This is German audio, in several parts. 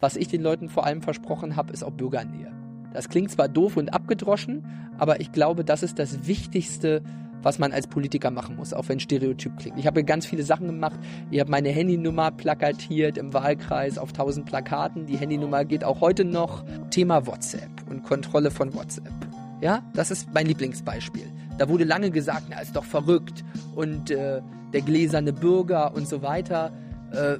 was ich den Leuten vor allem versprochen habe, ist auch Bürgernähe. Das klingt zwar doof und abgedroschen, aber ich glaube, das ist das Wichtigste, was man als Politiker machen muss, auch wenn Stereotyp klingt. Ich habe ganz viele Sachen gemacht. Ich habe meine Handynummer plakatiert im Wahlkreis auf tausend Plakaten. Die Handynummer geht auch heute noch. Thema WhatsApp und Kontrolle von WhatsApp. Ja, das ist mein Lieblingsbeispiel. Da wurde lange gesagt, na, ist doch verrückt und äh, der gläserne Bürger und so weiter. Äh,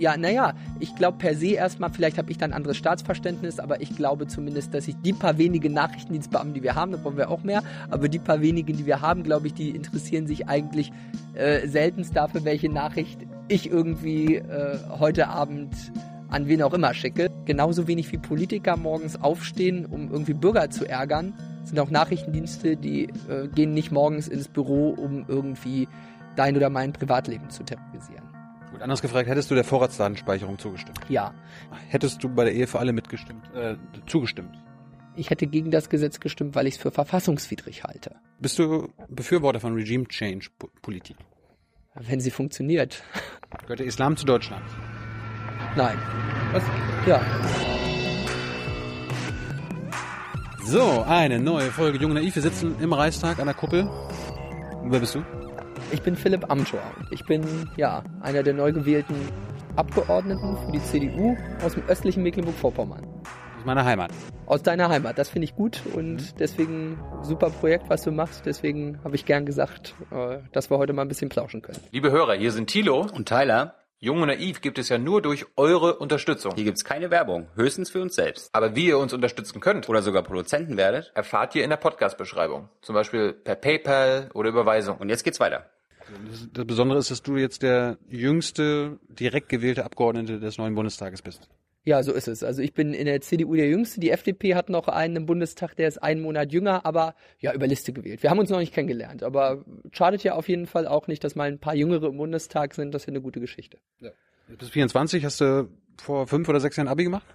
ja, naja, ich glaube per se erstmal, vielleicht habe ich dann ein anderes Staatsverständnis, aber ich glaube zumindest, dass ich die paar wenigen Nachrichtendienstbeamten, die wir haben, da brauchen wir auch mehr, aber die paar wenigen, die wir haben, glaube ich, die interessieren sich eigentlich äh, seltenst dafür, welche Nachricht ich irgendwie äh, heute Abend an wen auch immer schicke. Genauso wenig wie Politiker morgens aufstehen, um irgendwie Bürger zu ärgern, sind auch Nachrichtendienste, die äh, gehen nicht morgens ins Büro, um irgendwie dein oder mein Privatleben zu terrorisieren. Gut, anders gefragt, hättest du der Vorratsdatenspeicherung zugestimmt? Ja. Hättest du bei der Ehe für alle mitgestimmt, äh, zugestimmt? Ich hätte gegen das Gesetz gestimmt, weil ich es für verfassungswidrig halte. Bist du Befürworter von Regime Change Politik? Wenn sie funktioniert. Gehört der Islam zu Deutschland? Nein. Was? Ja. So, eine neue Folge Jung Naiv. Wir sitzen im Reichstag an der Kuppel. Wer bist du? Ich bin Philipp Amthor. Ich bin ja einer der neu gewählten Abgeordneten für die CDU aus dem östlichen Mecklenburg-Vorpommern. Aus meiner Heimat. Aus deiner Heimat. Das finde ich gut und mhm. deswegen super Projekt, was du machst. Deswegen habe ich gern gesagt, äh, dass wir heute mal ein bisschen plauschen können. Liebe Hörer, hier sind Thilo und Tyler. Jung und Naiv gibt es ja nur durch eure Unterstützung. Hier gibt's keine Werbung, höchstens für uns selbst. Aber wie ihr uns unterstützen könnt oder sogar Produzenten werdet, erfahrt ihr in der Podcast-Beschreibung. Zum Beispiel per PayPal oder Überweisung. Und jetzt geht's weiter. Das Besondere ist, dass du jetzt der jüngste direkt gewählte Abgeordnete des neuen Bundestages bist. Ja, so ist es. Also ich bin in der CDU der Jüngste. Die FDP hat noch einen im Bundestag, der ist einen Monat jünger, aber ja, über Liste gewählt. Wir haben uns noch nicht kennengelernt, aber schadet ja auf jeden Fall auch nicht, dass mal ein paar Jüngere im Bundestag sind. Das ist ja eine gute Geschichte. Ja. Du bist 24, hast du vor fünf oder sechs Jahren Abi gemacht?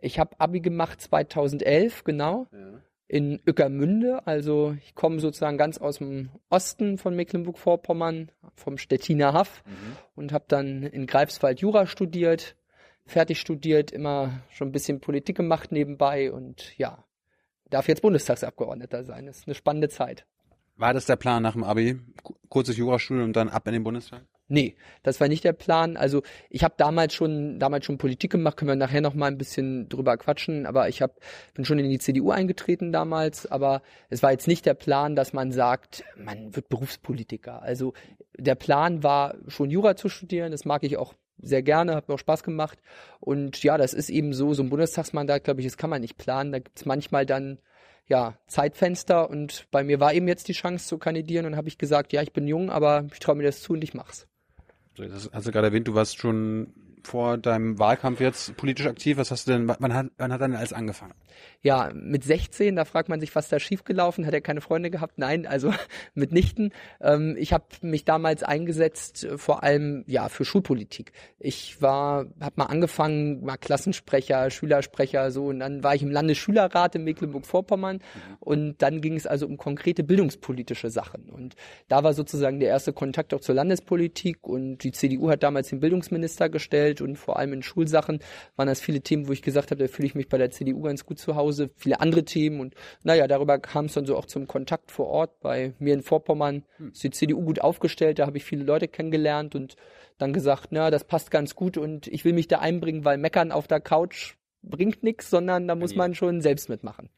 Ich habe Abi gemacht 2011, genau. Ja. In Ückermünde, also ich komme sozusagen ganz aus dem Osten von Mecklenburg-Vorpommern, vom Stettiner Haff mhm. und habe dann in Greifswald Jura studiert, fertig studiert, immer schon ein bisschen Politik gemacht nebenbei und ja, darf jetzt Bundestagsabgeordneter sein. Das ist eine spannende Zeit. War das der Plan nach dem Abi? Kurzes Jurastudium und dann ab in den Bundestag? Nee, das war nicht der Plan. Also ich habe damals schon damals schon Politik gemacht, können wir nachher noch mal ein bisschen drüber quatschen, aber ich hab, bin schon in die CDU eingetreten damals, aber es war jetzt nicht der Plan, dass man sagt, man wird Berufspolitiker. Also der Plan war schon Jura zu studieren, das mag ich auch sehr gerne, hat mir auch Spaß gemacht. Und ja, das ist eben so, so ein Bundestagsmandat, glaube ich, das kann man nicht planen. Da gibt's manchmal dann ja, Zeitfenster und bei mir war eben jetzt die Chance zu kandidieren und habe ich gesagt, ja, ich bin jung, aber ich traue mir das zu und ich mach's. Das hast du gerade erwähnt, du warst schon vor deinem Wahlkampf jetzt politisch aktiv. Was hast du denn, wann hat, wann hat dann alles angefangen? Ja, mit 16, da fragt man sich, was da schiefgelaufen, hat er keine Freunde gehabt? Nein, also mitnichten. Ähm, ich habe mich damals eingesetzt, äh, vor allem ja für Schulpolitik. Ich war, habe mal angefangen, mal Klassensprecher, Schülersprecher, so und dann war ich im Landesschülerrat in Mecklenburg-Vorpommern mhm. und dann ging es also um konkrete bildungspolitische Sachen und da war sozusagen der erste Kontakt auch zur Landespolitik und die CDU hat damals den Bildungsminister gestellt und vor allem in Schulsachen waren das viele Themen, wo ich gesagt habe, da fühle ich mich bei der CDU ganz gut zu Hause, viele andere Themen und naja, darüber kam es dann so auch zum Kontakt vor Ort. Bei mir in Vorpommern hm. ist die CDU gut aufgestellt, da habe ich viele Leute kennengelernt und dann gesagt, na, das passt ganz gut und ich will mich da einbringen, weil meckern auf der Couch bringt nichts, sondern da muss man schon selbst mitmachen.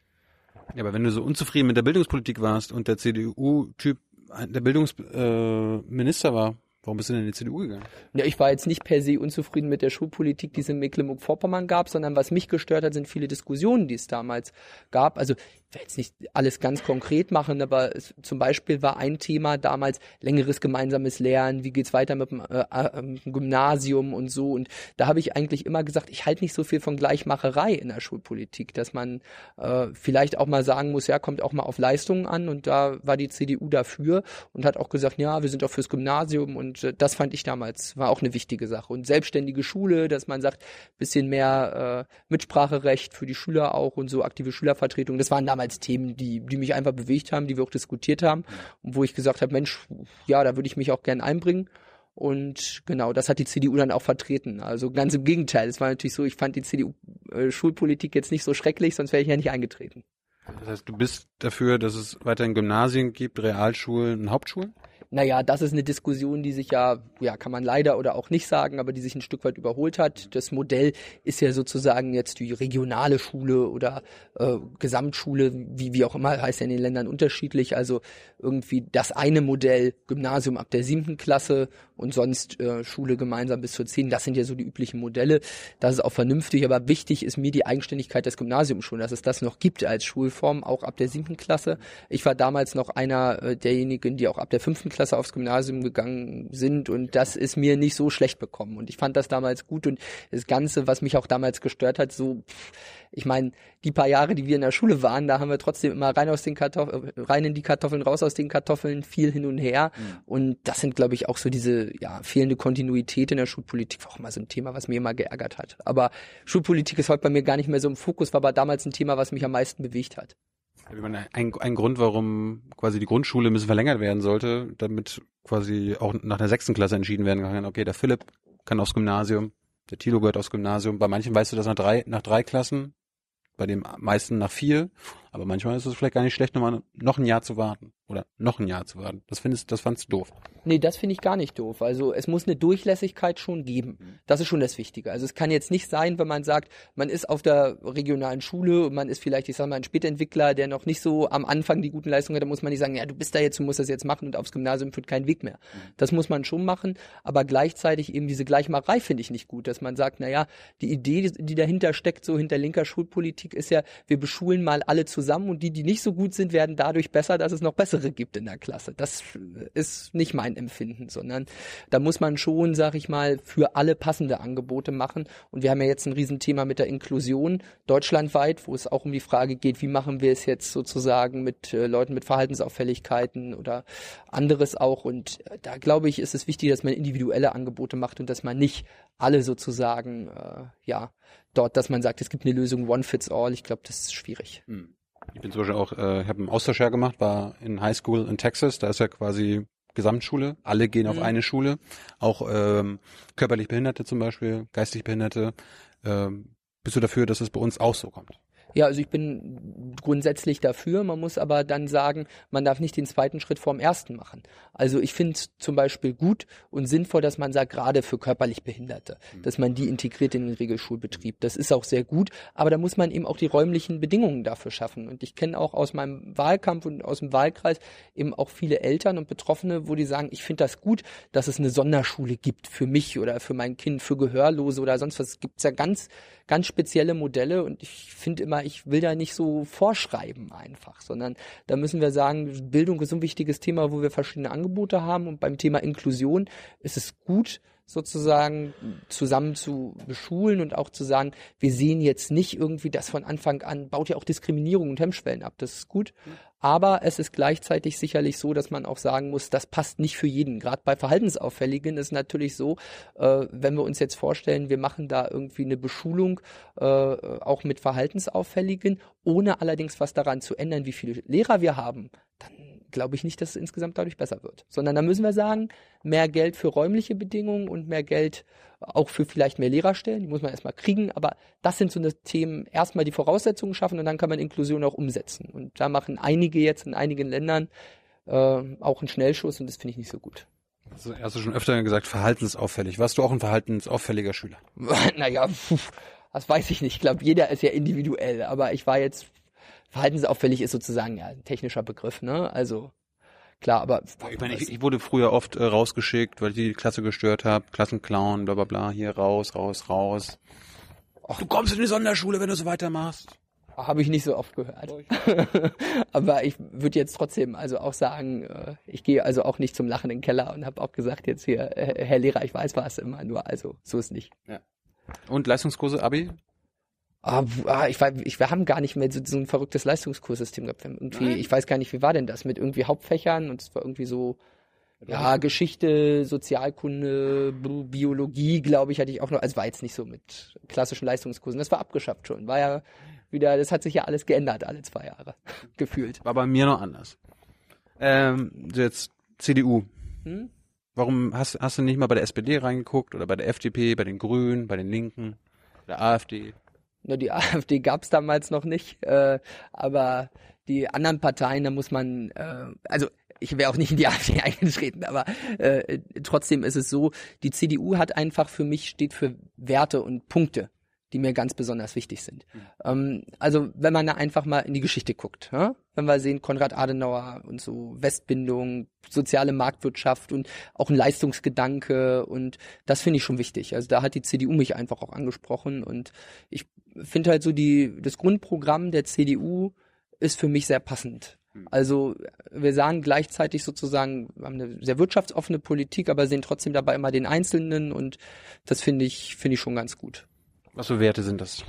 Ja, aber wenn du so unzufrieden mit der Bildungspolitik warst und der CDU-Typ der Bildungsminister äh, war, Warum bist du denn in die CDU gegangen? Ja, ich war jetzt nicht per se unzufrieden mit der Schulpolitik, die es in Mecklenburg-Vorpommern gab, sondern was mich gestört hat, sind viele Diskussionen, die es damals gab. Also will jetzt nicht alles ganz konkret machen, aber es, zum Beispiel war ein Thema damals längeres gemeinsames Lernen, wie geht's weiter mit dem äh, äh, Gymnasium und so. Und da habe ich eigentlich immer gesagt, ich halte nicht so viel von Gleichmacherei in der Schulpolitik, dass man äh, vielleicht auch mal sagen muss, ja, kommt auch mal auf Leistungen an. Und da war die CDU dafür und hat auch gesagt, ja, wir sind auch fürs Gymnasium und und äh, das fand ich damals, war auch eine wichtige Sache. Und selbstständige Schule, dass man sagt, bisschen mehr äh, Mitspracherecht für die Schüler auch und so aktive Schülervertretung. Das waren damals Themen, die, die mich einfach bewegt haben, die wir auch diskutiert haben und wo ich gesagt habe, Mensch, ja, da würde ich mich auch gern einbringen. Und genau, das hat die CDU dann auch vertreten. Also ganz im Gegenteil. Es war natürlich so, ich fand die CDU-Schulpolitik äh, jetzt nicht so schrecklich, sonst wäre ich ja nicht eingetreten. Das heißt, du bist dafür, dass es weiterhin Gymnasien gibt, Realschulen und Hauptschulen? Naja, das ist eine Diskussion, die sich ja, ja, kann man leider oder auch nicht sagen, aber die sich ein Stück weit überholt hat. Das Modell ist ja sozusagen jetzt die regionale Schule oder äh, Gesamtschule, wie, wie auch immer, heißt ja in den Ländern unterschiedlich. Also irgendwie das eine Modell, Gymnasium ab der siebten Klasse und sonst äh, Schule gemeinsam bis zur zehn. Das sind ja so die üblichen Modelle. Das ist auch vernünftig, aber wichtig ist mir die Eigenständigkeit des Gymnasiums schon, dass es das noch gibt als Schulform, auch ab der siebten Klasse. Ich war damals noch einer äh, derjenigen, die auch ab der fünften Klasse Klasse aufs Gymnasium gegangen sind und das ist mir nicht so schlecht bekommen und ich fand das damals gut und das Ganze, was mich auch damals gestört hat, so, ich meine, die paar Jahre, die wir in der Schule waren, da haben wir trotzdem immer rein aus den Kartoffeln, rein in die Kartoffeln, raus aus den Kartoffeln, viel hin und her mhm. und das sind, glaube ich, auch so diese, ja, fehlende Kontinuität in der Schulpolitik, war auch immer so ein Thema, was mir immer geärgert hat. Aber Schulpolitik ist heute bei mir gar nicht mehr so im Fokus, war aber damals ein Thema, was mich am meisten bewegt hat. Ein, ein Grund, warum quasi die Grundschule ein bisschen verlängert werden sollte, damit quasi auch nach der sechsten Klasse entschieden werden kann, okay, der Philipp kann aufs Gymnasium, der Tilo gehört aufs Gymnasium. Bei manchen weißt du das nach drei, nach drei Klassen, bei den meisten nach vier. Aber manchmal ist es vielleicht gar nicht schlecht, noch, noch ein Jahr zu warten. Oder noch ein Jahr zu warten. Das findest, das fandst du doof. Nee, das finde ich gar nicht doof. Also es muss eine Durchlässigkeit schon geben. Das ist schon das Wichtige. Also es kann jetzt nicht sein, wenn man sagt, man ist auf der regionalen Schule und man ist vielleicht, ich sag mal, ein Spätentwickler, der noch nicht so am Anfang die guten Leistungen hat, dann muss man nicht sagen, ja, du bist da jetzt, du musst das jetzt machen und aufs Gymnasium führt kein Weg mehr. Das muss man schon machen, aber gleichzeitig eben diese Gleichmacherei finde ich nicht gut, dass man sagt, naja, die Idee, die dahinter steckt, so hinter linker Schulpolitik, ist ja, wir beschulen mal alle zusammen und die, die nicht so gut sind, werden dadurch besser, dass es noch bessere gibt in der Klasse. Das ist nicht mein Empfinden, sondern da muss man schon, sag ich mal, für alle passende Angebote machen. Und wir haben ja jetzt ein Riesenthema mit der Inklusion deutschlandweit, wo es auch um die Frage geht, wie machen wir es jetzt sozusagen mit äh, Leuten mit Verhaltensauffälligkeiten oder anderes auch. Und äh, da glaube ich, ist es wichtig, dass man individuelle Angebote macht und dass man nicht alle sozusagen, äh, ja, dort, dass man sagt, es gibt eine Lösung One Fits All. Ich glaube, das ist schwierig. Hm. Ich bin zum Beispiel auch, äh, ich habe einen Austauschjahr gemacht, war in High School in Texas, da ist ja quasi Gesamtschule, alle gehen auf mhm. eine Schule, auch ähm, körperlich Behinderte zum Beispiel, geistig Behinderte. Ähm, bist du dafür, dass es bei uns auch so kommt? Ja, also ich bin grundsätzlich dafür. Man muss aber dann sagen, man darf nicht den zweiten Schritt vorm ersten machen. Also ich finde es zum Beispiel gut und sinnvoll, dass man sagt, gerade für körperlich Behinderte, mhm. dass man die integriert in den Regelschulbetrieb. Das ist auch sehr gut, aber da muss man eben auch die räumlichen Bedingungen dafür schaffen. Und ich kenne auch aus meinem Wahlkampf und aus dem Wahlkreis eben auch viele Eltern und Betroffene, wo die sagen, ich finde das gut, dass es eine Sonderschule gibt für mich oder für mein Kind, für Gehörlose oder sonst was. Es gibt ja ganz ganz spezielle Modelle und ich finde immer, ich will da nicht so vorschreiben einfach, sondern da müssen wir sagen, Bildung ist ein wichtiges Thema, wo wir verschiedene Angebote haben. Und beim Thema Inklusion ist es gut, sozusagen zusammen zu beschulen und auch zu sagen, wir sehen jetzt nicht irgendwie das von Anfang an, baut ja auch Diskriminierung und Hemmschwellen ab. Das ist gut. Aber es ist gleichzeitig sicherlich so, dass man auch sagen muss, das passt nicht für jeden. Gerade bei Verhaltensauffälligen ist natürlich so, äh, wenn wir uns jetzt vorstellen, wir machen da irgendwie eine Beschulung äh, auch mit Verhaltensauffälligen, ohne allerdings was daran zu ändern, wie viele Lehrer wir haben, dann glaube ich nicht, dass es insgesamt dadurch besser wird. Sondern da müssen wir sagen, mehr Geld für räumliche Bedingungen und mehr Geld auch für vielleicht mehr Lehrerstellen, die muss man erstmal kriegen, aber das sind so eine Themen, erstmal die Voraussetzungen schaffen und dann kann man Inklusion auch umsetzen. Und da machen einige jetzt in einigen Ländern äh, auch einen Schnellschuss und das finde ich nicht so gut. Also hast du schon öfter gesagt, verhaltensauffällig. Warst du auch ein verhaltensauffälliger Schüler? naja, das weiß ich nicht. Ich glaube, jeder ist ja individuell, aber ich war jetzt verhaltensauffällig ist sozusagen ja ein technischer Begriff, ne? Also klar, aber ich meine, ich, ich wurde früher oft äh, rausgeschickt, weil ich die Klasse gestört habe, Klassenclown, bla bla bla, hier raus, raus, raus. Ach, du kommst in die Sonderschule, wenn du so weitermachst. Habe ich nicht so oft gehört. aber ich würde jetzt trotzdem also auch sagen, äh, ich gehe also auch nicht zum Lachen in den Keller und habe auch gesagt jetzt hier, äh, Herr Lehrer, ich weiß was immer, nur also so ist nicht. Ja. Und Leistungskurse, Abi? Ah, ah, ich, weiß, ich, wir haben gar nicht mehr so, so ein verrücktes Leistungskurssystem gehabt. Irgendwie, Nein. ich weiß gar nicht, wie war denn das mit irgendwie Hauptfächern und es war irgendwie so, ja, Geschichte, Sozialkunde, Biologie, glaube ich, hatte ich auch noch, also war jetzt nicht so mit klassischen Leistungskursen. Das war abgeschafft schon. War ja wieder, das hat sich ja alles geändert alle zwei Jahre, gefühlt. War bei mir noch anders. Ähm, jetzt CDU. Hm? Warum hast, hast du nicht mal bei der SPD reingeguckt oder bei der FDP, bei den Grünen, bei den Linken, der AfD? Na, die AfD gab es damals noch nicht, äh, aber die anderen Parteien, da muss man, äh, also ich wäre auch nicht in die AfD eingetreten, aber äh, trotzdem ist es so, die CDU hat einfach für mich, steht für Werte und Punkte die mir ganz besonders wichtig sind. Mhm. Ähm, also wenn man da einfach mal in die Geschichte guckt, wenn wir sehen Konrad Adenauer und so Westbindung, soziale Marktwirtschaft und auch ein Leistungsgedanke und das finde ich schon wichtig. Also da hat die CDU mich einfach auch angesprochen und ich finde halt so die das Grundprogramm der CDU ist für mich sehr passend. Mhm. Also wir sagen gleichzeitig sozusagen, wir haben eine sehr wirtschaftsoffene Politik, aber sehen trotzdem dabei immer den Einzelnen und das finde ich, finde ich schon ganz gut. Was für Werte sind das?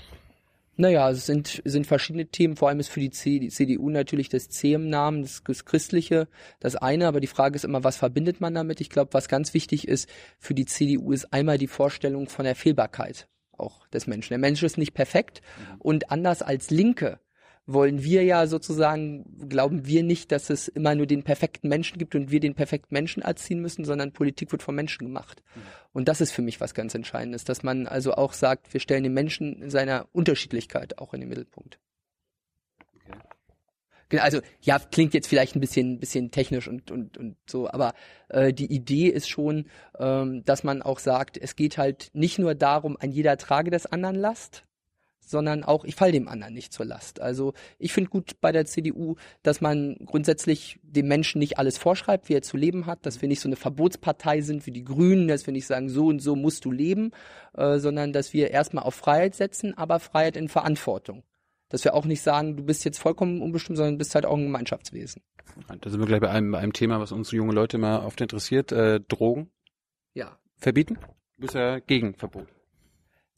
Naja, es sind, sind verschiedene Themen. Vor allem ist für die, CDU natürlich das C im Namen, das, das Christliche, das eine. Aber die Frage ist immer, was verbindet man damit? Ich glaube, was ganz wichtig ist für die CDU, ist einmal die Vorstellung von der Fehlbarkeit auch des Menschen. Der Mensch ist nicht perfekt mhm. und anders als Linke wollen wir ja sozusagen, glauben wir nicht, dass es immer nur den perfekten Menschen gibt und wir den perfekten Menschen erziehen müssen, sondern Politik wird vom Menschen gemacht. Mhm. Und das ist für mich was ganz Entscheidendes, dass man also auch sagt, wir stellen den Menschen in seiner Unterschiedlichkeit auch in den Mittelpunkt. Genau, also ja, klingt jetzt vielleicht ein bisschen, bisschen technisch und, und, und so, aber äh, die Idee ist schon, ähm, dass man auch sagt, es geht halt nicht nur darum, ein jeder trage des anderen Last, sondern auch, ich falle dem anderen nicht zur Last. Also ich finde gut bei der CDU, dass man grundsätzlich dem Menschen nicht alles vorschreibt, wie er zu leben hat, dass wir nicht so eine Verbotspartei sind wie die Grünen, dass wir nicht sagen, so und so musst du leben, äh, sondern dass wir erstmal auf Freiheit setzen, aber Freiheit in Verantwortung. Dass wir auch nicht sagen, du bist jetzt vollkommen unbestimmt, sondern bist halt auch ein Gemeinschaftswesen. Da sind wir gleich bei einem, einem Thema, was uns junge Leute mal oft interessiert, äh, Drogen. Ja. Verbieten? Du bist ja gegen Verbot.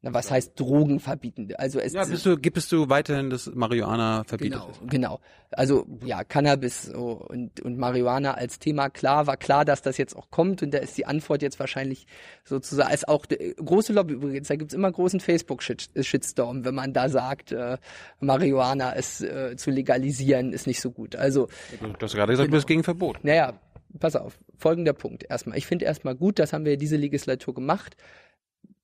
Na, was heißt Drogen verbieten? Also es ja, bist du, gibst du weiterhin das Marihuana verbietet genau. Genau. Also ja, Cannabis und, und Marihuana als Thema klar, war klar, dass das jetzt auch kommt und da ist die Antwort jetzt wahrscheinlich sozusagen, als auch die, große Lobby übrigens, da gibt's immer großen Facebook-Shitstorm, wenn man da sagt, äh, Marihuana ist äh, zu legalisieren, ist nicht so gut. Also Du hast gerade gesagt, genau. du bist gegen Verbot. Naja, pass auf, folgender Punkt erstmal. Ich finde erstmal gut, das haben wir diese Legislatur gemacht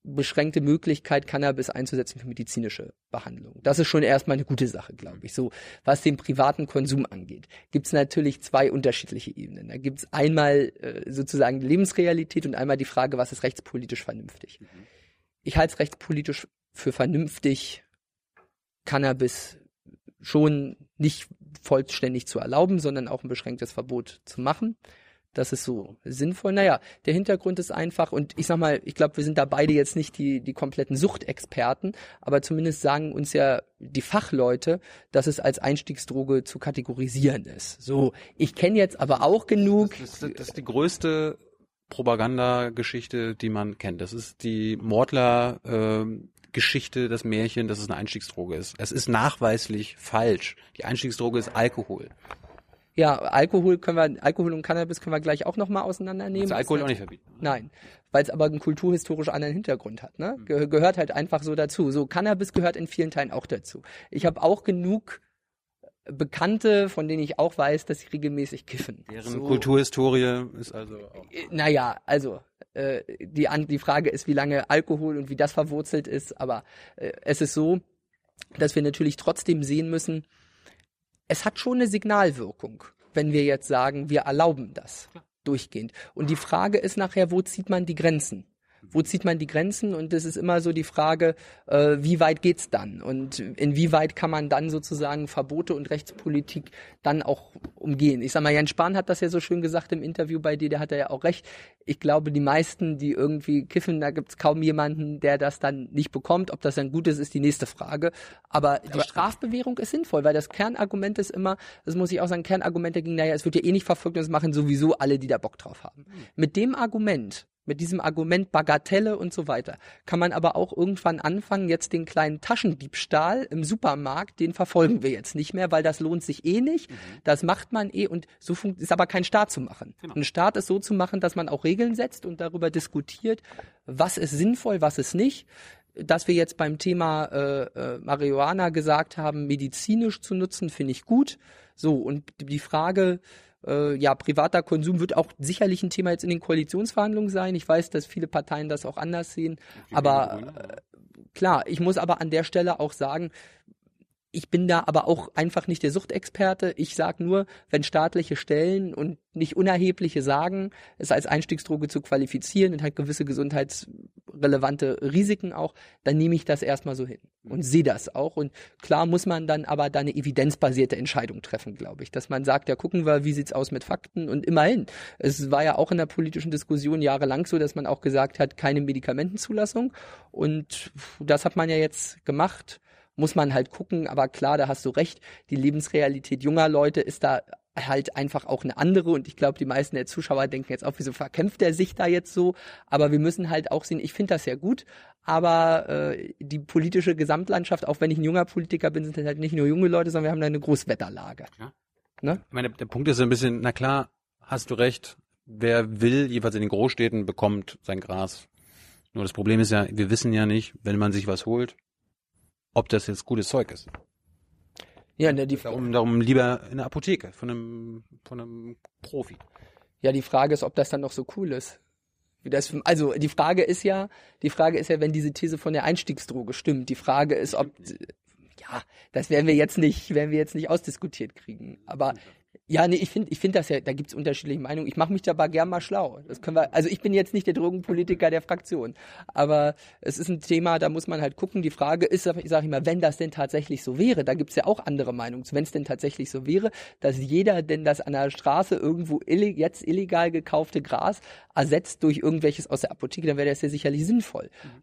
beschränkte Möglichkeit, Cannabis einzusetzen für medizinische Behandlung. Das ist schon erstmal eine gute Sache, glaube ich. So, was den privaten Konsum angeht, gibt es natürlich zwei unterschiedliche Ebenen. Da gibt es einmal äh, sozusagen Lebensrealität und einmal die Frage, was ist rechtspolitisch vernünftig. Mhm. Ich halte es rechtspolitisch für vernünftig, Cannabis schon nicht vollständig zu erlauben, sondern auch ein beschränktes Verbot zu machen. Das ist so sinnvoll. Naja, der Hintergrund ist einfach, und ich sag mal, ich glaube, wir sind da beide jetzt nicht die, die kompletten Suchtexperten, aber zumindest sagen uns ja die Fachleute, dass es als Einstiegsdroge zu kategorisieren ist. So, ich kenne jetzt aber auch genug. Das, das, das ist die größte Propagandageschichte, die man kennt. Das ist die Mordler äh, Geschichte, das Märchen, dass es eine Einstiegsdroge ist. Es ist nachweislich falsch. Die Einstiegsdroge ist Alkohol. Ja, Alkohol können wir, Alkohol und Cannabis können wir gleich auch nochmal auseinandernehmen. Also Alkohol auch nicht verbieten. Nein, weil es aber einen kulturhistorisch anderen Hintergrund hat. Ne? Ge gehört halt einfach so dazu. So Cannabis gehört in vielen Teilen auch dazu. Ich habe auch genug Bekannte, von denen ich auch weiß, dass sie regelmäßig kiffen. Deren so. Kulturhistorie ist also auch. Äh, naja, also äh, die, die Frage ist, wie lange Alkohol und wie das verwurzelt ist, aber äh, es ist so, dass wir natürlich trotzdem sehen müssen, es hat schon eine Signalwirkung, wenn wir jetzt sagen, wir erlauben das durchgehend. Und die Frage ist nachher, wo zieht man die Grenzen? Wo zieht man die Grenzen? Und das ist immer so die Frage, äh, wie weit geht's dann? Und inwieweit kann man dann sozusagen Verbote und Rechtspolitik dann auch umgehen? Ich sag mal, Jan Spahn hat das ja so schön gesagt im Interview bei dir, der hat ja auch recht. Ich glaube, die meisten, die irgendwie kiffen, da gibt's kaum jemanden, der das dann nicht bekommt. Ob das dann gut ist, ist die nächste Frage. Aber die Aber Strafbewährung ist sinnvoll, weil das Kernargument ist immer, das muss ich auch sagen, Kernargument dagegen, naja, es wird ja eh nicht verfolgt und es machen sowieso alle, die da Bock drauf haben. Mhm. Mit dem Argument mit diesem Argument Bagatelle und so weiter. Kann man aber auch irgendwann anfangen, jetzt den kleinen Taschendiebstahl im Supermarkt, den verfolgen wir jetzt nicht mehr, weil das lohnt sich eh nicht. Mhm. Das macht man eh und so ist aber kein Staat zu machen. Genau. Ein Staat ist so zu machen, dass man auch Regeln setzt und darüber diskutiert, was ist sinnvoll, was ist nicht dass wir jetzt beim Thema äh, äh, Marihuana gesagt haben, medizinisch zu nutzen, finde ich gut. So, und die Frage, Äh, ja, privater Konsum wird auch sicherlich ein Thema jetzt in den Koalitionsverhandlungen sein. Ich weiß, dass viele Parteien das auch anders sehen. Aber äh, klar, ich muss aber an der Stelle auch sagen, ich bin da aber auch einfach nicht der Suchtexperte. Ich sage nur, wenn staatliche Stellen und nicht unerhebliche sagen, es als Einstiegsdroge zu qualifizieren und hat gewisse gesundheitsrelevante Risiken auch, dann nehme ich das erstmal so hin und sehe das auch. Und klar muss man dann aber da eine evidenzbasierte Entscheidung treffen, glaube ich. Dass man sagt, ja, gucken wir, wie sieht's aus mit Fakten und immerhin. Es war ja auch in der politischen Diskussion jahrelang so, dass man auch gesagt hat, keine Medikamentenzulassung. Und das hat man ja jetzt gemacht muss man halt gucken. Aber klar, da hast du recht, die Lebensrealität junger Leute ist da halt einfach auch eine andere und ich glaube, die meisten der Zuschauer denken jetzt auch, wieso verkämpft er sich da jetzt so? Aber wir müssen halt auch sehen, ich finde das ja gut, aber äh, die politische Gesamtlandschaft, auch wenn ich ein junger Politiker bin, sind halt nicht nur junge Leute, sondern wir haben da eine Großwetterlage. Ja. Ne? Ich meine, der Punkt ist so ein bisschen, na klar, hast du recht, wer will, jeweils in den Großstädten, bekommt sein Gras. Nur das Problem ist ja, wir wissen ja nicht, wenn man sich was holt, ob das jetzt gutes Zeug ist. Ja, ne, die darum, darum lieber in der Apotheke von einem, von einem Profi. Ja, die Frage ist, ob das dann noch so cool ist. Das, also die Frage ist ja, die Frage ist ja, wenn diese These von der Einstiegsdroge stimmt. Die Frage ist, ob ja, das werden wir jetzt nicht, werden wir jetzt nicht ausdiskutiert kriegen. Aber ja, nee, ich finde ich finde das ja, da gibt's unterschiedliche Meinungen. Ich mache mich dabei gern mal schlau. Das können wir, also ich bin jetzt nicht der Drogenpolitiker der Fraktion, aber es ist ein Thema, da muss man halt gucken. Die Frage ist, ich sage immer, wenn das denn tatsächlich so wäre, da gibt's ja auch andere Meinungen. Wenn es denn tatsächlich so wäre, dass jeder denn das an der Straße irgendwo illeg jetzt illegal gekaufte Gras ersetzt durch irgendwelches aus der Apotheke, dann wäre das ja sicherlich sinnvoll. Mhm.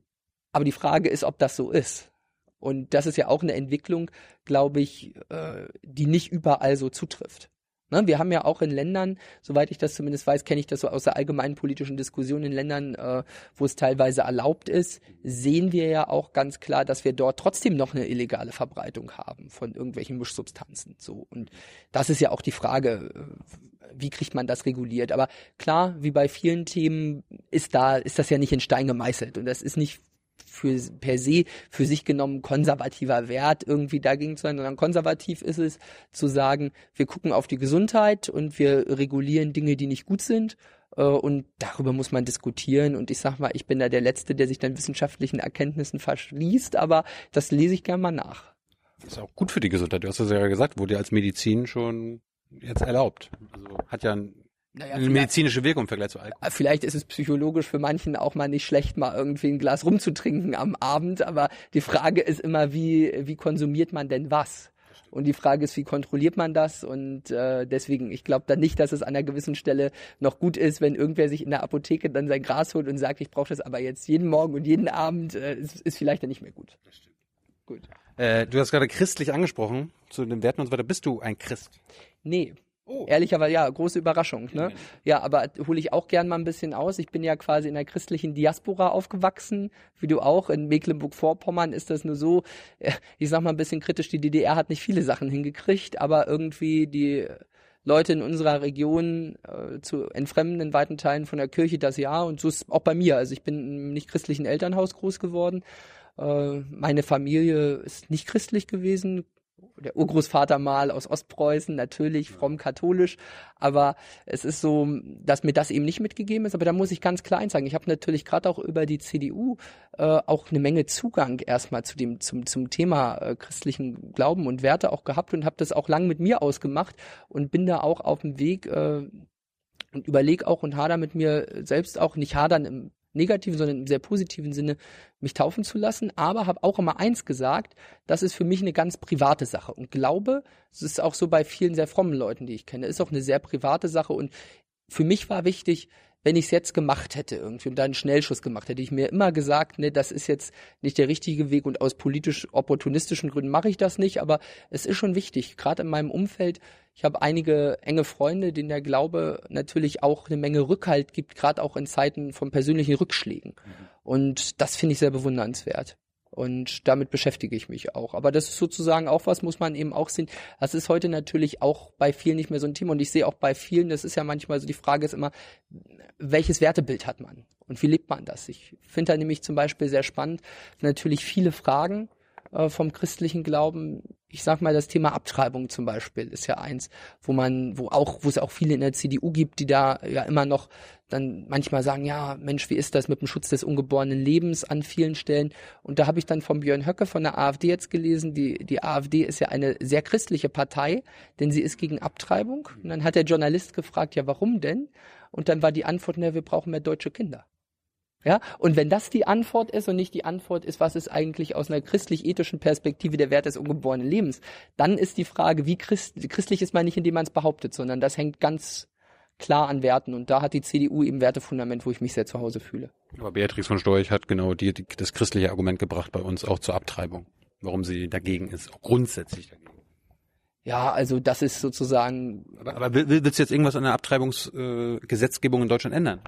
Aber die Frage ist, ob das so ist. Und das ist ja auch eine Entwicklung, glaube ich, äh, die nicht überall so zutrifft. Ne, wir haben ja auch in Ländern, soweit ich das zumindest weiß, kenne ich das so aus der allgemeinen politischen Diskussion in Ländern, äh, wo es teilweise erlaubt ist, sehen wir ja auch ganz klar, dass wir dort trotzdem noch eine illegale Verbreitung haben von irgendwelchen Mischsubstanzen. So und das ist ja auch die Frage, äh, wie kriegt man das reguliert? Aber klar, wie bei vielen Themen ist da ist das ja nicht in Stein gemeißelt und das ist nicht für per se für sich genommen konservativer Wert irgendwie dagegen zu sein, sondern konservativ ist es zu sagen, wir gucken auf die Gesundheit und wir regulieren Dinge, die nicht gut sind äh, und darüber muss man diskutieren und ich sag mal, ich bin da der Letzte, der sich dann wissenschaftlichen Erkenntnissen verschließt, aber das lese ich gerne mal nach. Das ist auch gut für die Gesundheit. Du hast es ja gesagt, wurde ja als Medizin schon jetzt erlaubt. Also hat ja ein naja, eine medizinische Wirkung im Vergleich zu Alkohol. Vielleicht ist es psychologisch für manchen auch mal nicht schlecht, mal irgendwie ein Glas rumzutrinken am Abend, aber die Frage ist immer, wie, wie konsumiert man denn was? Und die Frage ist, wie kontrolliert man das? Und äh, deswegen, ich glaube dann nicht, dass es an einer gewissen Stelle noch gut ist, wenn irgendwer sich in der Apotheke dann sein Gras holt und sagt, ich brauche das aber jetzt jeden Morgen und jeden Abend, äh, ist, ist vielleicht dann nicht mehr gut. Das stimmt. Gut. Äh, du hast gerade christlich angesprochen, zu den Werten und so weiter. Bist du ein Christ? Nee, Oh. Ehrlicherweise, ja, große Überraschung. Ne? Ja, aber hole ich auch gern mal ein bisschen aus. Ich bin ja quasi in der christlichen Diaspora aufgewachsen, wie du auch. In Mecklenburg-Vorpommern ist das nur so, äh, ich sag mal ein bisschen kritisch, die DDR hat nicht viele Sachen hingekriegt, aber irgendwie die Leute in unserer Region äh, zu entfremden in weiten Teilen von der Kirche das ja und so ist auch bei mir. Also ich bin im nicht christlichen Elternhaus groß geworden. Äh, meine Familie ist nicht christlich gewesen, der Urgroßvater mal aus Ostpreußen, natürlich fromm katholisch, aber es ist so, dass mir das eben nicht mitgegeben ist. Aber da muss ich ganz klein sagen, ich habe natürlich gerade auch über die CDU äh, auch eine Menge Zugang erstmal zu dem zum zum Thema äh, christlichen Glauben und Werte auch gehabt und habe das auch lang mit mir ausgemacht und bin da auch auf dem Weg äh, und überlege auch und hader mit mir selbst auch nicht hadern im negativen, sondern im sehr positiven Sinne, mich taufen zu lassen, aber habe auch immer eins gesagt, das ist für mich eine ganz private Sache. Und glaube, es ist auch so bei vielen sehr frommen Leuten, die ich kenne, ist auch eine sehr private Sache. Und für mich war wichtig, wenn ich es jetzt gemacht hätte irgendwie und da einen Schnellschuss gemacht hätte, ich mir immer gesagt, ne, das ist jetzt nicht der richtige Weg und aus politisch opportunistischen Gründen mache ich das nicht, aber es ist schon wichtig, gerade in meinem Umfeld, ich habe einige enge Freunde, denen der Glaube natürlich auch eine Menge Rückhalt gibt, gerade auch in Zeiten von persönlichen Rückschlägen. Mhm. Und das finde ich sehr bewundernswert. Und damit beschäftige ich mich auch. Aber das ist sozusagen auch was, muss man eben auch sehen. Das ist heute natürlich auch bei vielen nicht mehr so ein Thema. Und ich sehe auch bei vielen, das ist ja manchmal so, die Frage ist immer, welches Wertebild hat man? Und wie lebt man das? Ich finde da nämlich zum Beispiel sehr spannend, natürlich viele Fragen äh, vom christlichen Glauben. Ich sag mal, das Thema Abtreibung zum Beispiel ist ja eins, wo man, wo auch, wo es auch viele in der CDU gibt, die da ja immer noch dann manchmal sagen, ja, Mensch, wie ist das mit dem Schutz des ungeborenen Lebens an vielen Stellen? Und da habe ich dann von Björn Höcke von der AfD jetzt gelesen, die, die AfD ist ja eine sehr christliche Partei, denn sie ist gegen Abtreibung. Und dann hat der Journalist gefragt, ja, warum denn? Und dann war die Antwort, na, wir brauchen mehr deutsche Kinder. Ja, und wenn das die Antwort ist und nicht die Antwort ist, was ist eigentlich aus einer christlich-ethischen Perspektive der Wert des ungeborenen Lebens, dann ist die Frage, wie Christ, christlich ist man nicht, indem man es behauptet, sondern das hängt ganz klar an Werten. Und da hat die CDU eben Wertefundament, wo ich mich sehr zu Hause fühle. Aber Beatrix von Storch hat genau die, die, das christliche Argument gebracht bei uns auch zur Abtreibung. Warum sie dagegen ist, auch grundsätzlich dagegen. Ja, also das ist sozusagen. Aber, aber willst du jetzt irgendwas an der Abtreibungsgesetzgebung äh, in Deutschland ändern?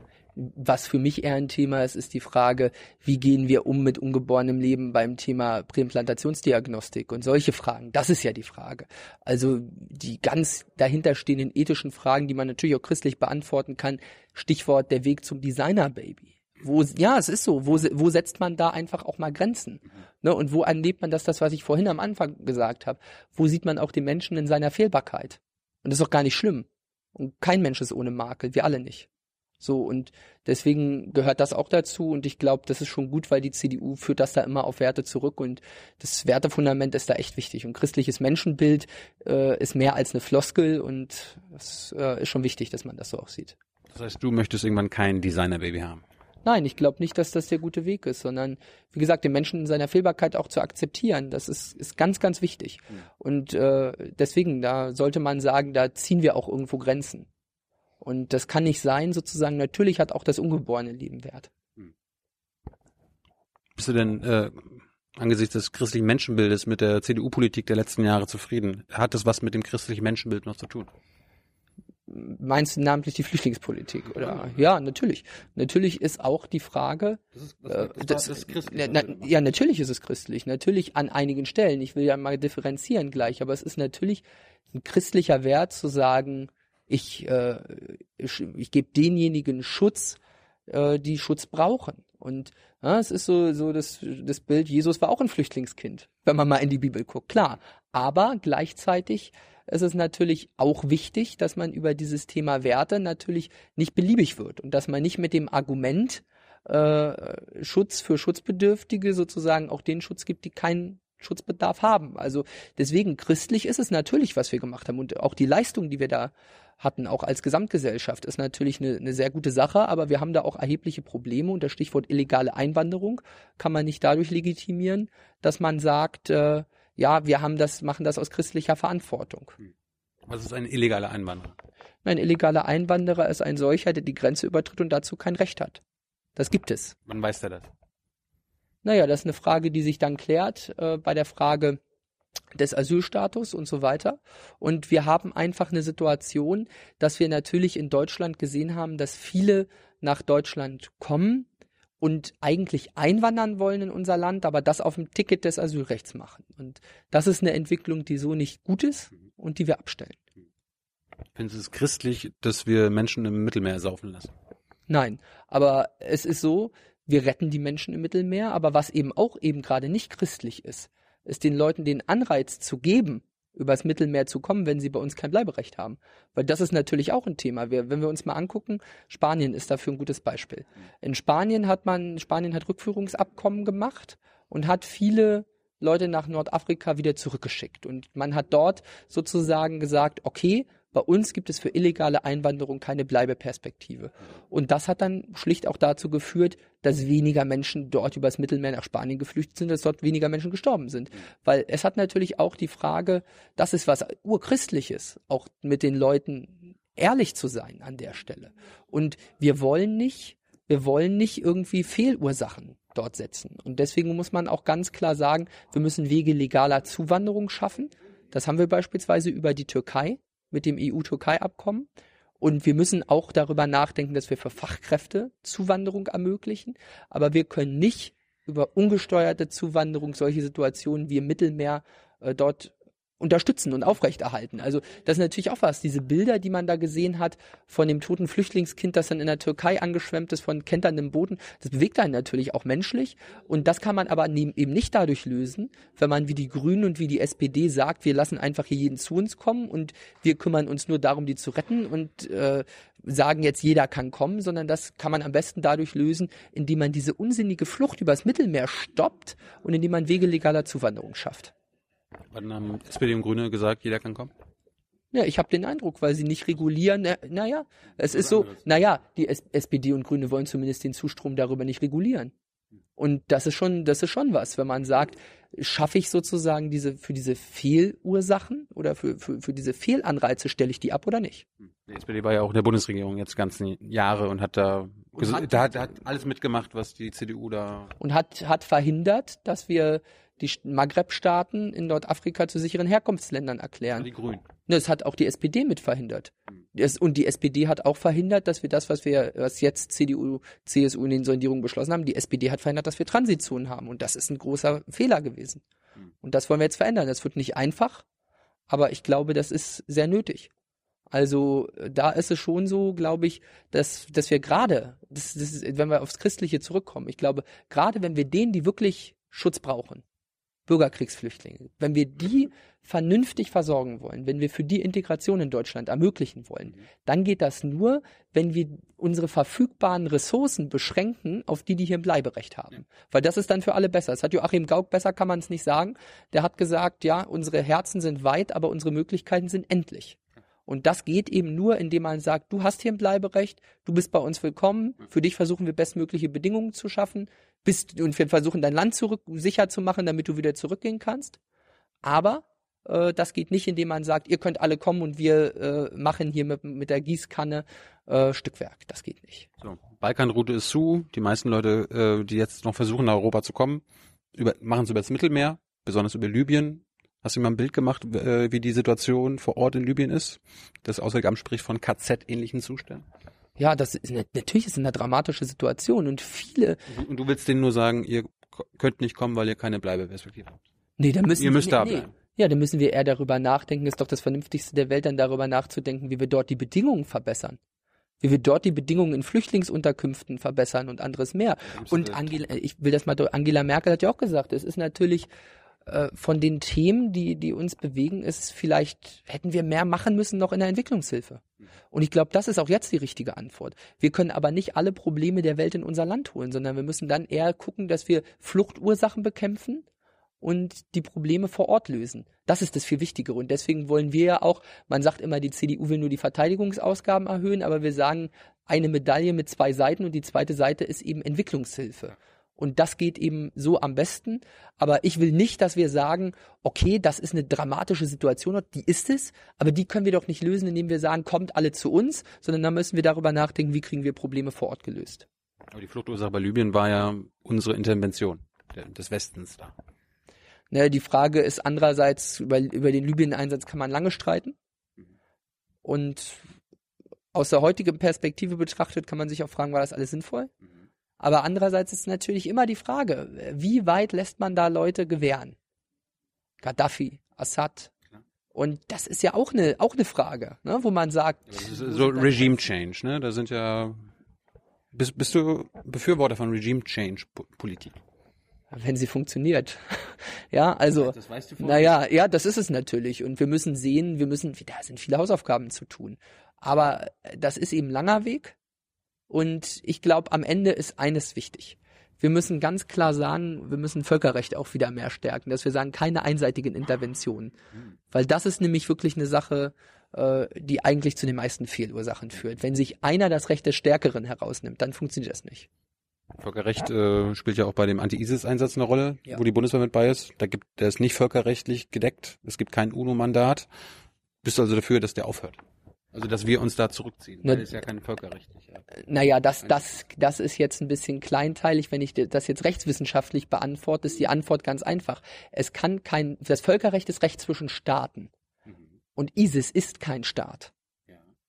Was für mich eher ein Thema ist, ist die Frage, wie gehen wir um mit ungeborenem Leben beim Thema Präimplantationsdiagnostik und solche Fragen. Das ist ja die Frage. Also die ganz dahinterstehenden ethischen Fragen, die man natürlich auch christlich beantworten kann. Stichwort der Weg zum Designer-Baby. Wo, ja, es ist so. Wo, wo setzt man da einfach auch mal Grenzen? Ne? Und wo erlebt man das, das, was ich vorhin am Anfang gesagt habe? Wo sieht man auch den Menschen in seiner Fehlbarkeit? Und das ist auch gar nicht schlimm. Und kein Mensch ist ohne Makel, wir alle nicht. So, und deswegen gehört das auch dazu und ich glaube, das ist schon gut, weil die CDU führt das da immer auf Werte zurück und das Wertefundament ist da echt wichtig. Und christliches Menschenbild äh, ist mehr als eine Floskel und es äh, ist schon wichtig, dass man das so auch sieht. Das heißt, du möchtest irgendwann kein Designer-Baby haben? Nein, ich glaube nicht, dass das der gute Weg ist, sondern wie gesagt, den Menschen in seiner Fehlbarkeit auch zu akzeptieren, das ist, ist ganz, ganz wichtig. Mhm. Und äh, deswegen, da sollte man sagen, da ziehen wir auch irgendwo Grenzen. Und das kann nicht sein, sozusagen, natürlich hat auch das ungeborene Leben Wert. Hm. Bist du denn äh, angesichts des christlichen Menschenbildes mit der CDU-Politik der letzten Jahre zufrieden? Hat das was mit dem christlichen Menschenbild noch zu tun? Meinst du namentlich die Flüchtlingspolitik? Oder ja, natürlich. Natürlich ist auch die Frage. Das ist, das, äh, das, das ist christlich. Na, ja, natürlich ist es christlich. Natürlich an einigen Stellen. Ich will ja mal differenzieren gleich, aber es ist natürlich ein christlicher Wert zu sagen, ich, äh, ich, ich gebe denjenigen Schutz, äh, die Schutz brauchen. Und ja, es ist so, so das, das Bild, Jesus war auch ein Flüchtlingskind, wenn man mal in die Bibel guckt. Klar. Aber gleichzeitig ist es natürlich auch wichtig, dass man über dieses Thema Werte natürlich nicht beliebig wird und dass man nicht mit dem Argument äh, Schutz für Schutzbedürftige sozusagen auch den Schutz gibt, die keinen Schutzbedarf haben. Also deswegen christlich ist es natürlich, was wir gemacht haben und auch die Leistung, die wir da hatten, auch als Gesamtgesellschaft, ist natürlich eine, eine sehr gute Sache, aber wir haben da auch erhebliche Probleme und das Stichwort illegale Einwanderung kann man nicht dadurch legitimieren, dass man sagt, äh, ja, wir haben das, machen das aus christlicher Verantwortung. Was ist ein illegaler Einwanderer? Ein illegaler Einwanderer ist ein solcher, der die Grenze übertritt und dazu kein Recht hat. Das gibt es. Wann weiß der das? Naja, das ist eine Frage, die sich dann klärt äh, bei der Frage, des Asylstatus und so weiter. Und wir haben einfach eine Situation, dass wir natürlich in Deutschland gesehen haben, dass viele nach Deutschland kommen und eigentlich einwandern wollen in unser Land, aber das auf dem Ticket des Asylrechts machen. Und das ist eine Entwicklung, die so nicht gut ist und die wir abstellen. Findest du es christlich, dass wir Menschen im Mittelmeer saufen lassen? Nein, aber es ist so, wir retten die Menschen im Mittelmeer, aber was eben auch eben gerade nicht christlich ist, ist den Leuten den Anreiz zu geben, übers Mittelmeer zu kommen, wenn sie bei uns kein Bleiberecht haben. Weil das ist natürlich auch ein Thema. Wir, wenn wir uns mal angucken, Spanien ist dafür ein gutes Beispiel. In Spanien hat man, Spanien hat Rückführungsabkommen gemacht und hat viele Leute nach Nordafrika wieder zurückgeschickt. Und man hat dort sozusagen gesagt, okay, bei uns gibt es für illegale Einwanderung keine Bleibeperspektive. Und das hat dann schlicht auch dazu geführt, dass weniger Menschen dort übers Mittelmeer nach Spanien geflüchtet sind, dass dort weniger Menschen gestorben sind. Weil es hat natürlich auch die Frage, das ist was urchristliches, auch mit den Leuten ehrlich zu sein an der Stelle. Und wir wollen nicht, wir wollen nicht irgendwie Fehlursachen dort setzen. Und deswegen muss man auch ganz klar sagen, wir müssen Wege legaler Zuwanderung schaffen. Das haben wir beispielsweise über die Türkei mit dem EU-Türkei-Abkommen. Und wir müssen auch darüber nachdenken, dass wir für Fachkräfte Zuwanderung ermöglichen. Aber wir können nicht über ungesteuerte Zuwanderung solche Situationen wie im Mittelmeer äh, dort unterstützen und aufrechterhalten. Also das ist natürlich auch was. Diese Bilder, die man da gesehen hat von dem toten Flüchtlingskind, das dann in der Türkei angeschwemmt ist von kenterndem Boden, das bewegt einen natürlich auch menschlich. Und das kann man aber eben nicht dadurch lösen, wenn man wie die Grünen und wie die SPD sagt, wir lassen einfach hier jeden zu uns kommen und wir kümmern uns nur darum, die zu retten und äh, sagen jetzt, jeder kann kommen, sondern das kann man am besten dadurch lösen, indem man diese unsinnige Flucht übers Mittelmeer stoppt und indem man Wege legaler Zuwanderung schafft. Wann haben SPD und Grüne gesagt, jeder kann kommen? Ja, ich habe den Eindruck, weil sie nicht regulieren. Na, naja, es ist so, naja, die S SPD und Grüne wollen zumindest den Zustrom darüber nicht regulieren. Und das ist schon, das ist schon was, wenn man sagt, schaffe ich sozusagen diese, für diese Fehlursachen oder für, für, für diese Fehlanreize stelle ich die ab oder nicht? Die SPD war ja auch in der Bundesregierung jetzt ganzen Jahre und hat da, Und hat- da hat, hat alles mitgemacht, was die CDU da Und hat, hat verhindert, dass wir die Maghreb-Staaten in Nordafrika zu sicheren Herkunftsländern erklären. die Grünen. Das hat auch die SPD mit verhindert. Das, und die SPD hat auch verhindert, dass wir das, was wir, was jetzt CDU, CSU in den Sondierungen beschlossen haben, die SPD hat verhindert, dass wir Transitzonen haben. Und das ist ein großer Fehler gewesen. Und das wollen wir jetzt verändern. Das wird nicht einfach, aber ich glaube, das ist sehr nötig. Also da ist es schon so, glaube ich, dass, dass wir gerade, das, das ist, wenn wir aufs Christliche zurückkommen, ich glaube, gerade wenn wir denen, die wirklich Schutz brauchen, Bürgerkriegsflüchtlinge, wenn wir die vernünftig versorgen wollen, wenn wir für die Integration in Deutschland ermöglichen wollen, dann geht das nur, wenn wir unsere verfügbaren Ressourcen beschränken auf die, die hier ein Bleiberecht haben. Weil das ist dann für alle besser. Das hat Joachim Gauck, besser kann man es nicht sagen. Der hat gesagt, ja, unsere Herzen sind weit, aber unsere Möglichkeiten sind endlich. Und das geht eben nur, indem man sagt, du hast hier ein Bleiberecht, du bist bei uns willkommen, für dich versuchen wir bestmögliche Bedingungen zu schaffen, bist, und wir versuchen dein Land zurück, sicher zu machen, damit du wieder zurückgehen kannst. Aber äh, das geht nicht, indem man sagt, ihr könnt alle kommen und wir äh, machen hier mit, mit der Gießkanne äh, Stückwerk. Das geht nicht. So, Balkanroute ist zu. Die meisten Leute, äh, die jetzt noch versuchen, nach Europa zu kommen, machen es über das Mittelmeer, besonders über Libyen. Hast du mal ein Bild gemacht, äh, wie die Situation vor Ort in Libyen ist? Das Auswärtige Amt spricht von KZ-ähnlichen Zuständen. Ja, das ist natürlich ist eine dramatische Situation und viele. Und du, willst denen nur sagen, ihr könnt nicht kommen, weil ihr keine Bleibeperspektive habt. Nee, da müssen Ihr müsst nee, da nee. bleiben. Ja, dann müssen wir eher darüber nachdenken. Ist doch das Vernünftigste der Welt, dann darüber nachzudenken, wie wir dort die Bedingungen verbessern. Wie wir dort die Bedingungen in Flüchtlingsunterkünften verbessern und anderes mehr. Und Angela, ich will das mal, Angela Merkel hat ja auch gesagt, es ist natürlich äh, von den Themen, die, die uns bewegen, ist vielleicht, hätten wir mehr machen müssen noch in der Entwicklungshilfe. Und ich glaube, das ist auch jetzt die richtige Antwort. Wir können aber nicht alle Probleme der Welt in unser Land holen, sondern wir müssen dann eher gucken, dass wir Fluchtursachen bekämpfen und die Probleme vor Ort lösen. Das ist das viel Wichtigere. Und deswegen wollen wir ja auch, man sagt immer, die CDU will nur die Verteidigungsausgaben erhöhen, aber wir sagen, eine Medaille mit zwei Seiten und die zweite Seite ist eben Entwicklungshilfe. Und das geht eben so am besten. Aber ich will nicht, dass wir sagen, okay, das ist eine dramatische Situation, dort, die ist es, aber die können wir doch nicht lösen, indem wir sagen, kommt alle zu uns, sondern da müssen wir darüber nachdenken, wie kriegen wir Probleme vor Ort gelöst. Aber die Fluchtursache bei Libyen war ja unsere Intervention des Westens da. Ne, die Frage ist andererseits, über, über den Libyen-Einsatz kann man lange streiten. Und aus der heutigen Perspektive betrachtet kann man sich auch fragen, war das alles sinnvoll? Aber andererseits ist natürlich immer die Frage, wie weit lässt man da Leute gewähren? Gaddafi, Assad. Und das ist ja auch eine, auch eine Frage, ne, wo man sagt, so Regime Change, ne? Da sind ja. Bist, bist du Befürworter von Regime Change Po- Politik? wenn sie funktioniert. ja, also, Das weißt du naja, ja, das ist es natürlich. Und wir müssen sehen, wir müssen, da sind viele Hausaufgaben zu tun. Aber das ist eben langer Weg. Und ich glaube, am Ende ist eines wichtig. Wir müssen ganz klar sagen, wir müssen Völkerrecht auch wieder mehr stärken, dass wir sagen, keine einseitigen Interventionen. Weil das ist nämlich wirklich eine Sache, äh, die eigentlich zu den meisten Fehlursachen führt. Wenn sich einer das Recht des Stärkeren herausnimmt, dann funktioniert das nicht. Völkerrecht äh, spielt ja auch bei dem Anti-ISIS-Einsatz eine Rolle, Ja. wo die Bundeswehr mit bei ist. Da gibt, der ist nicht völkerrechtlich gedeckt. Es gibt kein UNO-Mandat. Bist du also dafür, dass der aufhört? Also, dass wir uns da zurückziehen. Na, Weil es ja kein völkerrechtlicher. Naja, das, das, das ist jetzt ein bisschen kleinteilig. Wenn ich das jetzt rechtswissenschaftlich beantworte, ist die Antwort ganz einfach. Es kann kein, das Völkerrecht ist Recht zwischen Staaten. Und ISIS ist kein Staat.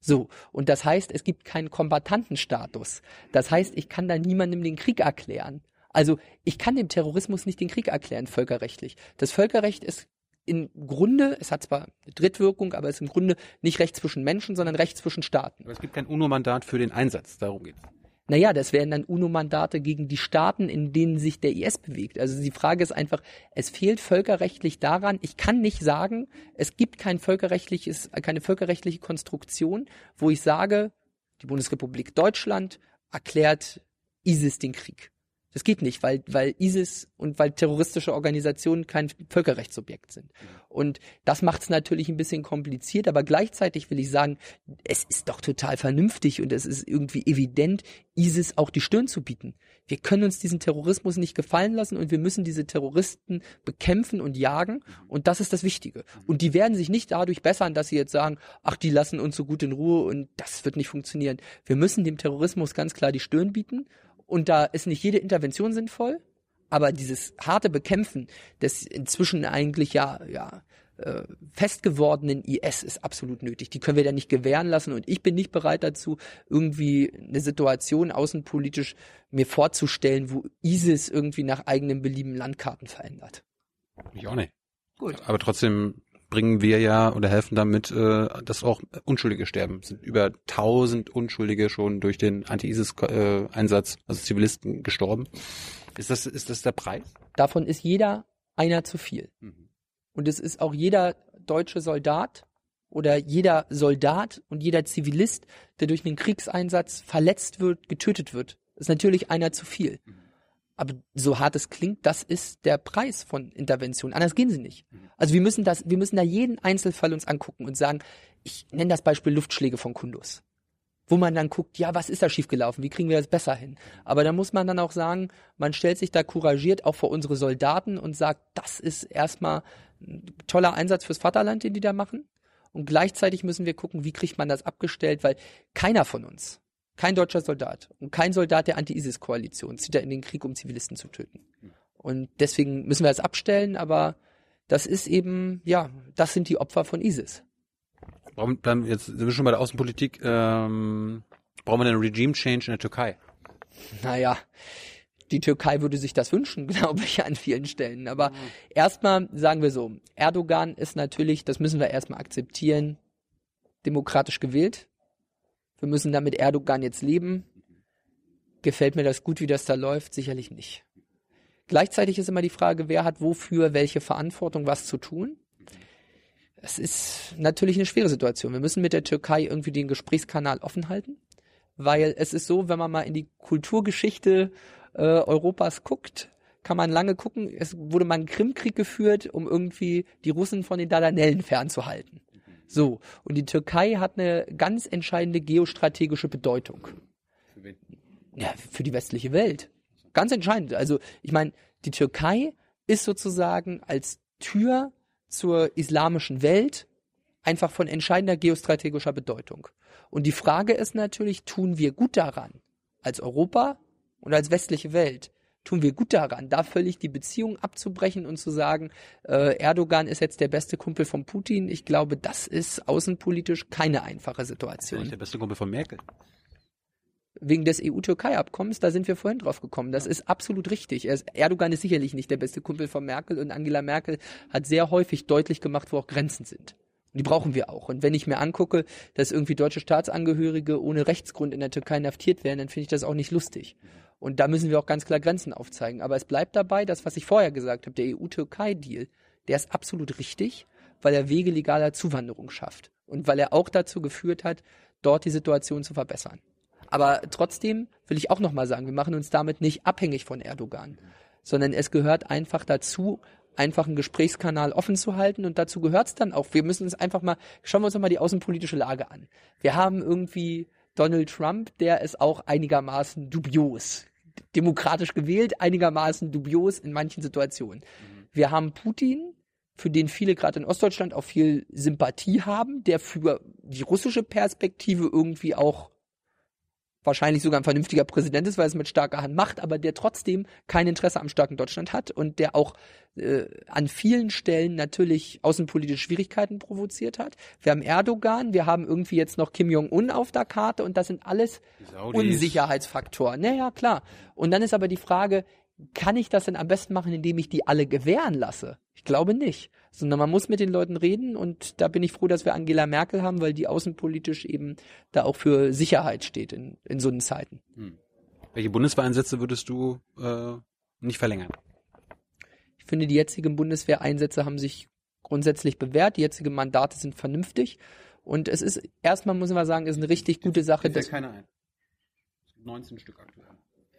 So. Und das heißt, es gibt keinen Kombatantenstatus. Das heißt, ich kann da niemandem den Krieg erklären. Also, ich kann dem Terrorismus nicht den Krieg erklären, völkerrechtlich. Das Völkerrecht ist im Grunde, es hat zwar eine Drittwirkung, aber es ist im Grunde nicht Recht zwischen Menschen, sondern Recht zwischen Staaten. Aber es gibt kein UNO-Mandat für den Einsatz, darum geht's. Naja, das wären dann UNO-Mandate gegen die Staaten, in denen sich der IS bewegt. Also die Frage ist einfach, es fehlt völkerrechtlich daran, ich kann nicht sagen, es gibt kein völkerrechtliches, keine völkerrechtliche Konstruktion, wo ich sage, die Bundesrepublik Deutschland erklärt ISIS den Krieg. Das geht nicht, weil, weil ISIS und weil terroristische Organisationen kein Völkerrechtsobjekt sind. Und das macht es natürlich ein bisschen kompliziert, aber gleichzeitig will ich sagen, es ist doch total vernünftig und es ist irgendwie evident, ISIS auch die Stirn zu bieten. Wir können uns diesen Terrorismus nicht gefallen lassen und wir müssen diese Terroristen bekämpfen und jagen und das ist das Wichtige. Und die werden sich nicht dadurch bessern, dass sie jetzt sagen, ach, die lassen uns so gut in Ruhe und das wird nicht funktionieren. Wir müssen dem Terrorismus ganz klar die Stirn bieten und da ist nicht jede Intervention sinnvoll, aber dieses harte Bekämpfen des inzwischen eigentlich ja, ja, äh, festgewordenen IS ist absolut nötig. Die können wir da nicht gewähren lassen und ich bin nicht bereit dazu, irgendwie eine Situation außenpolitisch mir vorzustellen, wo ISIS irgendwie nach eigenem Belieben Landkarten verändert. Ich auch nicht. Gut. Aber trotzdem bringen wir ja oder helfen damit, äh, dass auch Unschuldige sterben. Es sind über tausend Unschuldige schon durch den Anti-ISIS-Einsatz, also Zivilisten, gestorben. Ist das, ist das der Preis? Davon ist jeder einer zu viel. Mhm. Und es ist auch jeder deutsche Soldat oder jeder Soldat und jeder Zivilist, der durch einen Kriegseinsatz verletzt wird, getötet wird, ist natürlich einer zu viel. Aber so hart es klingt, das ist der Preis von Intervention. Anders gehen sie nicht. Also wir müssen das, wir müssen da jeden Einzelfall uns angucken und sagen, ich nenne das Beispiel Luftschläge von Kundus. Wo man dann guckt, ja, was ist da schiefgelaufen? Wie kriegen wir das besser hin? Aber da muss man dann auch sagen, man stellt sich da couragiert auch vor unsere Soldaten und sagt, das ist erstmal ein toller Einsatz fürs Vaterland, den die da machen. Und gleichzeitig müssen wir gucken, wie kriegt man das abgestellt, weil keiner von uns, kein deutscher Soldat und kein Soldat der Anti-ISIS-Koalition zieht da in den Krieg, um Zivilisten zu töten. Und deswegen müssen wir das abstellen, aber das ist eben, ja, das sind die Opfer von ISIS. Warum dann jetzt sind wir schon bei der Außenpolitik, ähm, brauchen wir einen Regime Change in der Türkei? Naja, die Türkei würde sich das wünschen, glaube ich, an vielen Stellen. Aber erstmal sagen wir so, Erdogan ist natürlich, das müssen wir erstmal akzeptieren, demokratisch gewählt. Wir müssen damit Erdogan jetzt leben. Gefällt mir das gut, wie das da läuft? Sicherlich nicht. Gleichzeitig ist immer die Frage, wer hat wofür welche Verantwortung, was zu tun. Es ist natürlich eine schwere Situation. Wir müssen mit der Türkei irgendwie den Gesprächskanal offen halten, weil es ist so, wenn man mal in die Kulturgeschichte äh, Europas guckt, kann man lange gucken. Es wurde mal ein Krimkrieg geführt, um irgendwie die Russen von den Dardanellen fernzuhalten. So, und die Türkei hat eine ganz entscheidende geostrategische Bedeutung. Ja, für die westliche Welt. Ganz entscheidend. Also, ich meine, die Türkei ist sozusagen als Tür zur islamischen Welt einfach von entscheidender geostrategischer Bedeutung. Und die Frage ist natürlich, tun wir gut daran, als Europa und als westliche Welt, tun wir gut daran, da völlig die Beziehung abzubrechen und zu sagen, äh, Erdogan ist jetzt der beste Kumpel von Putin. Ich glaube, das ist außenpolitisch keine einfache ja Situation. nicht der beste Kumpel von Merkel. Wegen des EU-Türkei-Abkommens, da sind wir vorhin drauf gekommen. Das ist absolut richtig. Er Erdogan ist sicherlich nicht der beste Kumpel von Merkel und Angela Merkel hat sehr häufig deutlich gemacht, wo auch Grenzen sind. Und die brauchen wir auch. Und wenn ich mir angucke, dass irgendwie deutsche Staatsangehörige ohne Rechtsgrund in der Türkei inhaftiert werden, dann finde ich das auch nicht lustig. Und da müssen wir auch ganz klar Grenzen aufzeigen. Aber es bleibt dabei, das, was ich vorher gesagt habe, der EU-Türkei-Deal, der ist absolut richtig, weil er Wege legaler Zuwanderung schafft. Und weil er auch dazu geführt hat, dort die Situation zu verbessern. Aber trotzdem will ich auch nochmal sagen, wir machen uns damit nicht abhängig von Erdogan, sondern es gehört einfach dazu, einfach einen Gesprächskanal offen zu halten und dazu gehört es dann auch. Wir müssen uns einfach mal, schauen wir uns doch mal die außenpolitische Lage an. Wir haben irgendwie Donald Trump, der ist auch einigermaßen dubios. Demokratisch gewählt, einigermaßen dubios in manchen Situationen. Wir haben Putin, für den viele gerade in Ostdeutschland auch viel Sympathie haben, der für die russische Perspektive irgendwie auch wahrscheinlich sogar ein vernünftiger Präsident ist, weil er es mit starker Hand macht, aber der trotzdem kein Interesse am starken Deutschland hat und der auch äh, an vielen Stellen natürlich außenpolitische Schwierigkeiten provoziert hat. Wir haben Erdogan, wir haben irgendwie jetzt noch Kim Jong-un auf der Karte und das sind alles. Unsicherheitsfaktoren. Naja, klar. Und dann ist aber die Frage, kann ich das denn am besten machen, indem ich die alle gewähren lasse? Ich glaube nicht. Sondern man muss mit den Leuten reden und da bin ich froh, dass wir Angela Merkel haben, weil die außenpolitisch eben da auch für Sicherheit steht in, in so Zeiten. Hm. Welche Bundeswehreinsätze würdest du äh, nicht verlängern? Ich finde, die jetzigen Bundeswehreinsätze haben sich grundsätzlich bewährt. Die jetzigen Mandate sind vernünftig. Und es ist, erstmal muss man sagen, ist eine richtig gute Sache. Dass, keine ein. 19 Stück aktuell.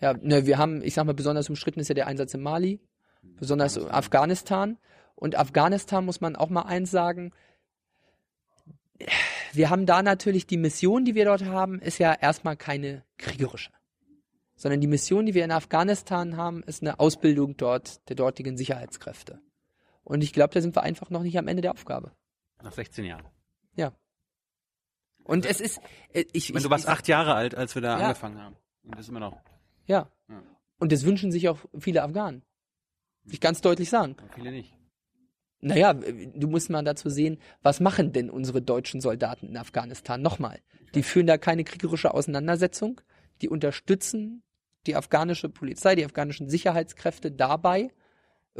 Ja, ne, wir haben, ich sag mal, besonders umstritten ist ja der Einsatz in Mali, besonders Afghanistan. Afghanistan. Und Afghanistan muss man auch mal eins sagen. Wir haben da natürlich die Mission, die wir dort haben, ist ja erstmal keine kriegerische. Sondern die Mission, die wir in Afghanistan haben, ist eine Ausbildung dort der dortigen Sicherheitskräfte. Und ich glaube, da sind wir einfach noch nicht am Ende der Aufgabe. Nach 16 Jahren. Ja. Und es ist, äh, ich, ich, meine, du warst ich, acht Jahre alt, als wir da ja. angefangen haben. Und das ist immer noch. Ja. ja. Und das wünschen sich auch viele Afghanen. Will ich ganz deutlich sagen. Aber viele nicht. Naja, du musst mal dazu sehen, was machen denn unsere deutschen Soldaten in Afghanistan? Nochmal, die führen da keine kriegerische Auseinandersetzung, die unterstützen die afghanische Polizei, die afghanischen Sicherheitskräfte dabei,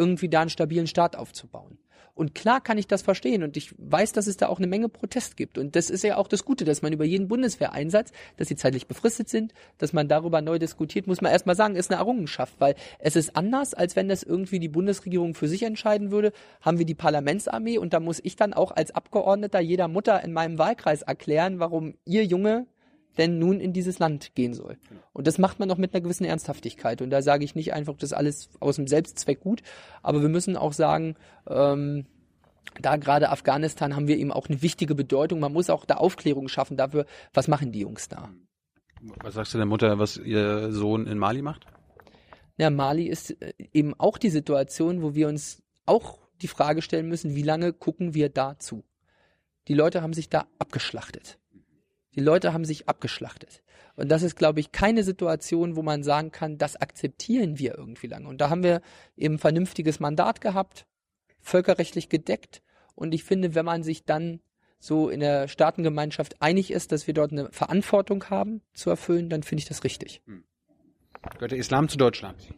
irgendwie da einen stabilen Staat aufzubauen. Und klar kann ich das verstehen und ich weiß, dass es da auch eine Menge Protest gibt. Und das ist ja auch das Gute, dass man über jeden Bundeswehreinsatz, dass sie zeitlich befristet sind, dass man darüber neu diskutiert, muss man erstmal sagen, ist eine Errungenschaft, weil es ist anders, als wenn das irgendwie die Bundesregierung für sich entscheiden würde, haben wir die Parlamentsarmee und da muss ich dann auch als Abgeordneter jeder Mutter in meinem Wahlkreis erklären, warum ihr Junge denn nun in dieses Land gehen soll. Genau. Und das macht man noch mit einer gewissen Ernsthaftigkeit. Und da sage ich nicht einfach, das ist alles aus dem Selbstzweck gut, aber wir müssen auch sagen, ähm, da gerade Afghanistan haben wir eben auch eine wichtige Bedeutung. Man muss auch da Aufklärung schaffen dafür, was machen die Jungs da. Was sagst du der Mutter, was ihr Sohn in Mali macht? Ja, Mali ist äh, eben auch die Situation, wo wir uns auch die Frage stellen müssen, wie lange gucken wir da zu? Die Leute haben sich da abgeschlachtet. Die Leute haben sich abgeschlachtet. Und das ist, glaube ich, keine Situation, wo man sagen kann, das akzeptieren wir irgendwie lange. Und da haben wir eben vernünftiges Mandat gehabt, völkerrechtlich gedeckt. Und ich finde, wenn man sich dann so in der Staatengemeinschaft einig ist, dass wir dort eine Verantwortung haben zu erfüllen, dann finde ich das richtig. Hm. Gehört der Islam zu Deutschland?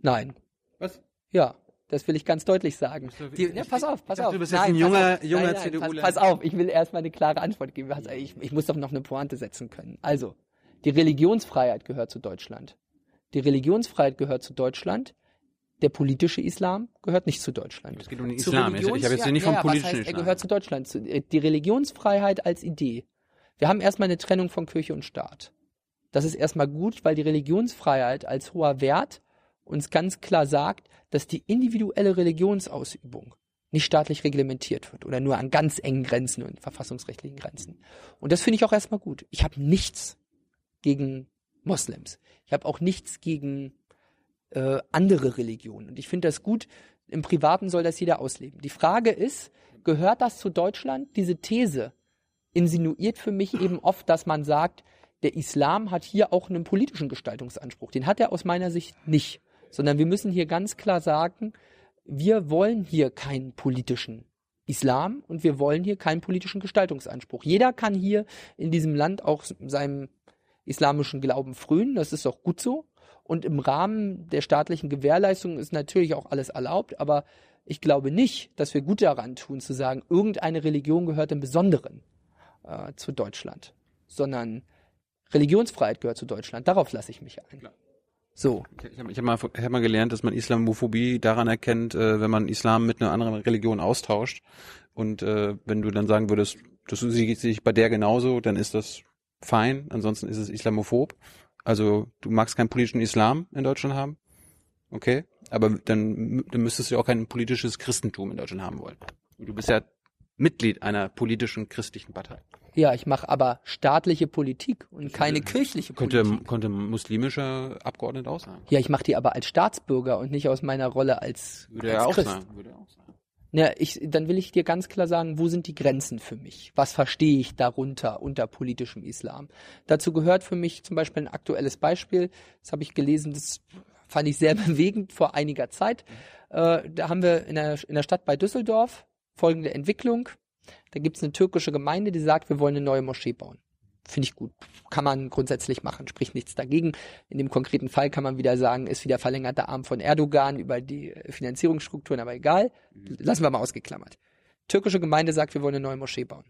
Nein. Was? Ja. Das will ich ganz deutlich sagen. Die, ja, pass auf, pass auf. Du bist jetzt nein, ein junger, junger CDU. Pass, pass, auf, ich will erstmal eine klare Antwort geben. Also ich, ich muss doch noch eine Pointe setzen können. Also, die Religionsfreiheit gehört zu Deutschland. Die Religionsfreiheit gehört zu Deutschland. Der politische Islam gehört nicht zu Deutschland. Es geht um den Islam. Religions ich habe jetzt ja, nicht vom ja, politischen heißt, Islam. Er gehört zu Deutschland. Äh, die Religionsfreiheit als Idee. Wir haben erstmal eine Trennung von Kirche und Staat. Das ist erstmal gut, weil die Religionsfreiheit als hoher Wert uns ganz klar sagt, dass die individuelle Religionsausübung nicht staatlich reglementiert wird oder nur an ganz engen Grenzen und verfassungsrechtlichen Grenzen. Und das finde ich auch erstmal gut. Ich habe nichts gegen Moslems. Ich habe auch nichts gegen äh, andere Religionen. Und ich finde das gut. Im Privaten soll das jeder ausleben. Die Frage ist, gehört das zu Deutschland? Diese These insinuiert für mich eben oft, dass man sagt, der Islam hat hier auch einen politischen Gestaltungsanspruch. Den hat er aus meiner Sicht nicht sondern wir müssen hier ganz klar sagen, wir wollen hier keinen politischen Islam und wir wollen hier keinen politischen Gestaltungsanspruch. Jeder kann hier in diesem Land auch seinem islamischen Glauben frönen, das ist auch gut so. Und im Rahmen der staatlichen Gewährleistung ist natürlich auch alles erlaubt, aber ich glaube nicht, dass wir gut daran tun zu sagen, irgendeine Religion gehört im Besonderen äh, zu Deutschland, sondern Religionsfreiheit gehört zu Deutschland. Darauf lasse ich mich ein. Klar. So. Ich habe hab mal, hab mal gelernt, dass man Islamophobie daran erkennt, äh, wenn man Islam mit einer anderen Religion austauscht. Und äh, wenn du dann sagen würdest, das sieht sich bei der genauso, dann ist das fein. Ansonsten ist es islamophob. Also du magst keinen politischen Islam in Deutschland haben. Okay. Aber dann, dann müsstest du auch kein politisches Christentum in Deutschland haben wollen. Du bist ja Mitglied einer politischen christlichen Partei. Ja, ich mache aber staatliche Politik und keine kirchliche könnte, Politik. Könnte muslimischer Abgeordneter auch sein. Ja, ich mache die aber als Staatsbürger und nicht aus meiner Rolle als, Würde als er auch Christ. Sein. Würde er auch sein. Ja, ich, dann will ich dir ganz klar sagen, wo sind die Grenzen für mich? Was verstehe ich darunter unter politischem Islam? Dazu gehört für mich zum Beispiel ein aktuelles Beispiel. Das habe ich gelesen, das fand ich sehr bewegend vor einiger Zeit. Äh, da haben wir in der, in der Stadt bei Düsseldorf folgende Entwicklung. Da gibt es eine türkische Gemeinde, die sagt, wir wollen eine neue Moschee bauen. finde ich gut. Kann man grundsätzlich machen, spricht nichts dagegen. In dem konkreten Fall kann man wieder sagen, ist wieder verlängerter Arm von Erdogan über die Finanzierungsstrukturen, aber egal. Lassen wir mal ausgeklammert. Türkische Gemeinde sagt, wir wollen eine neue Moschee bauen.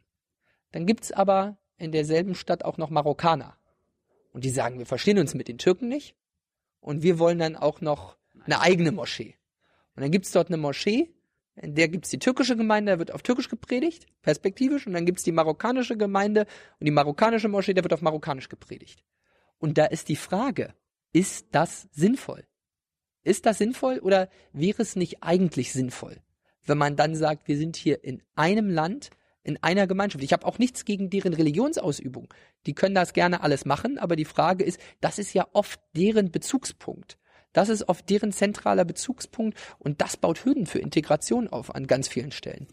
Dann gibt's aber in derselben Stadt auch noch Marokkaner. Und die sagen, wir verstehen uns mit den Türken nicht. Und wir wollen dann auch noch eine eigene Moschee. Und dann gibt's dort eine Moschee, in der gibt's die türkische Gemeinde, da wird auf Türkisch gepredigt, perspektivisch. Und dann gibt's die marokkanische Gemeinde und die marokkanische Moschee, da wird auf Marokkanisch gepredigt. Und da ist die Frage, ist das sinnvoll? Ist das sinnvoll oder wäre es nicht eigentlich sinnvoll, wenn man dann sagt, wir sind hier in einem Land, in einer Gemeinschaft. Ich habe auch nichts gegen deren Religionsausübung. Die können das gerne alles machen, aber die Frage ist, das ist ja oft deren Bezugspunkt. Das ist oft deren zentraler Bezugspunkt und das baut Hürden für Integration auf an ganz vielen Stellen.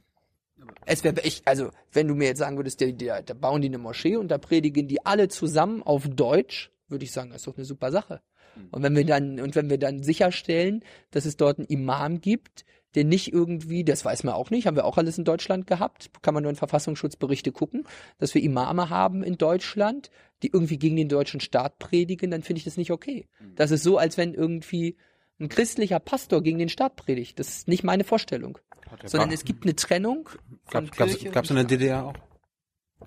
Es wäre echt, also wenn du mir jetzt sagen würdest, da bauen die eine Moschee und da predigen die alle zusammen auf Deutsch, würde ich sagen, das ist doch eine super Sache. Und wenn wir dann, und wenn wir dann sicherstellen, dass es dort einen Imam gibt, der nicht irgendwie, das weiß man auch nicht, haben wir auch alles in Deutschland gehabt, kann man nur in Verfassungsschutzberichte gucken, dass wir Imame haben in Deutschland, die irgendwie gegen den deutschen Staat predigen, dann finde ich das nicht okay. Das ist so, als wenn irgendwie ein christlicher Pastor gegen den Staat predigt. Das ist nicht meine Vorstellung. Sondern es gibt eine Trennung Gab es in der DDR auch?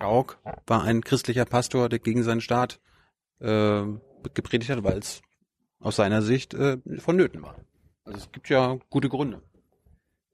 Rauk war ein christlicher Pastor, der gegen seinen Staat äh, gepredigt hat, weil es aus seiner Sicht äh, vonnöten war. Also es gibt ja gute Gründe.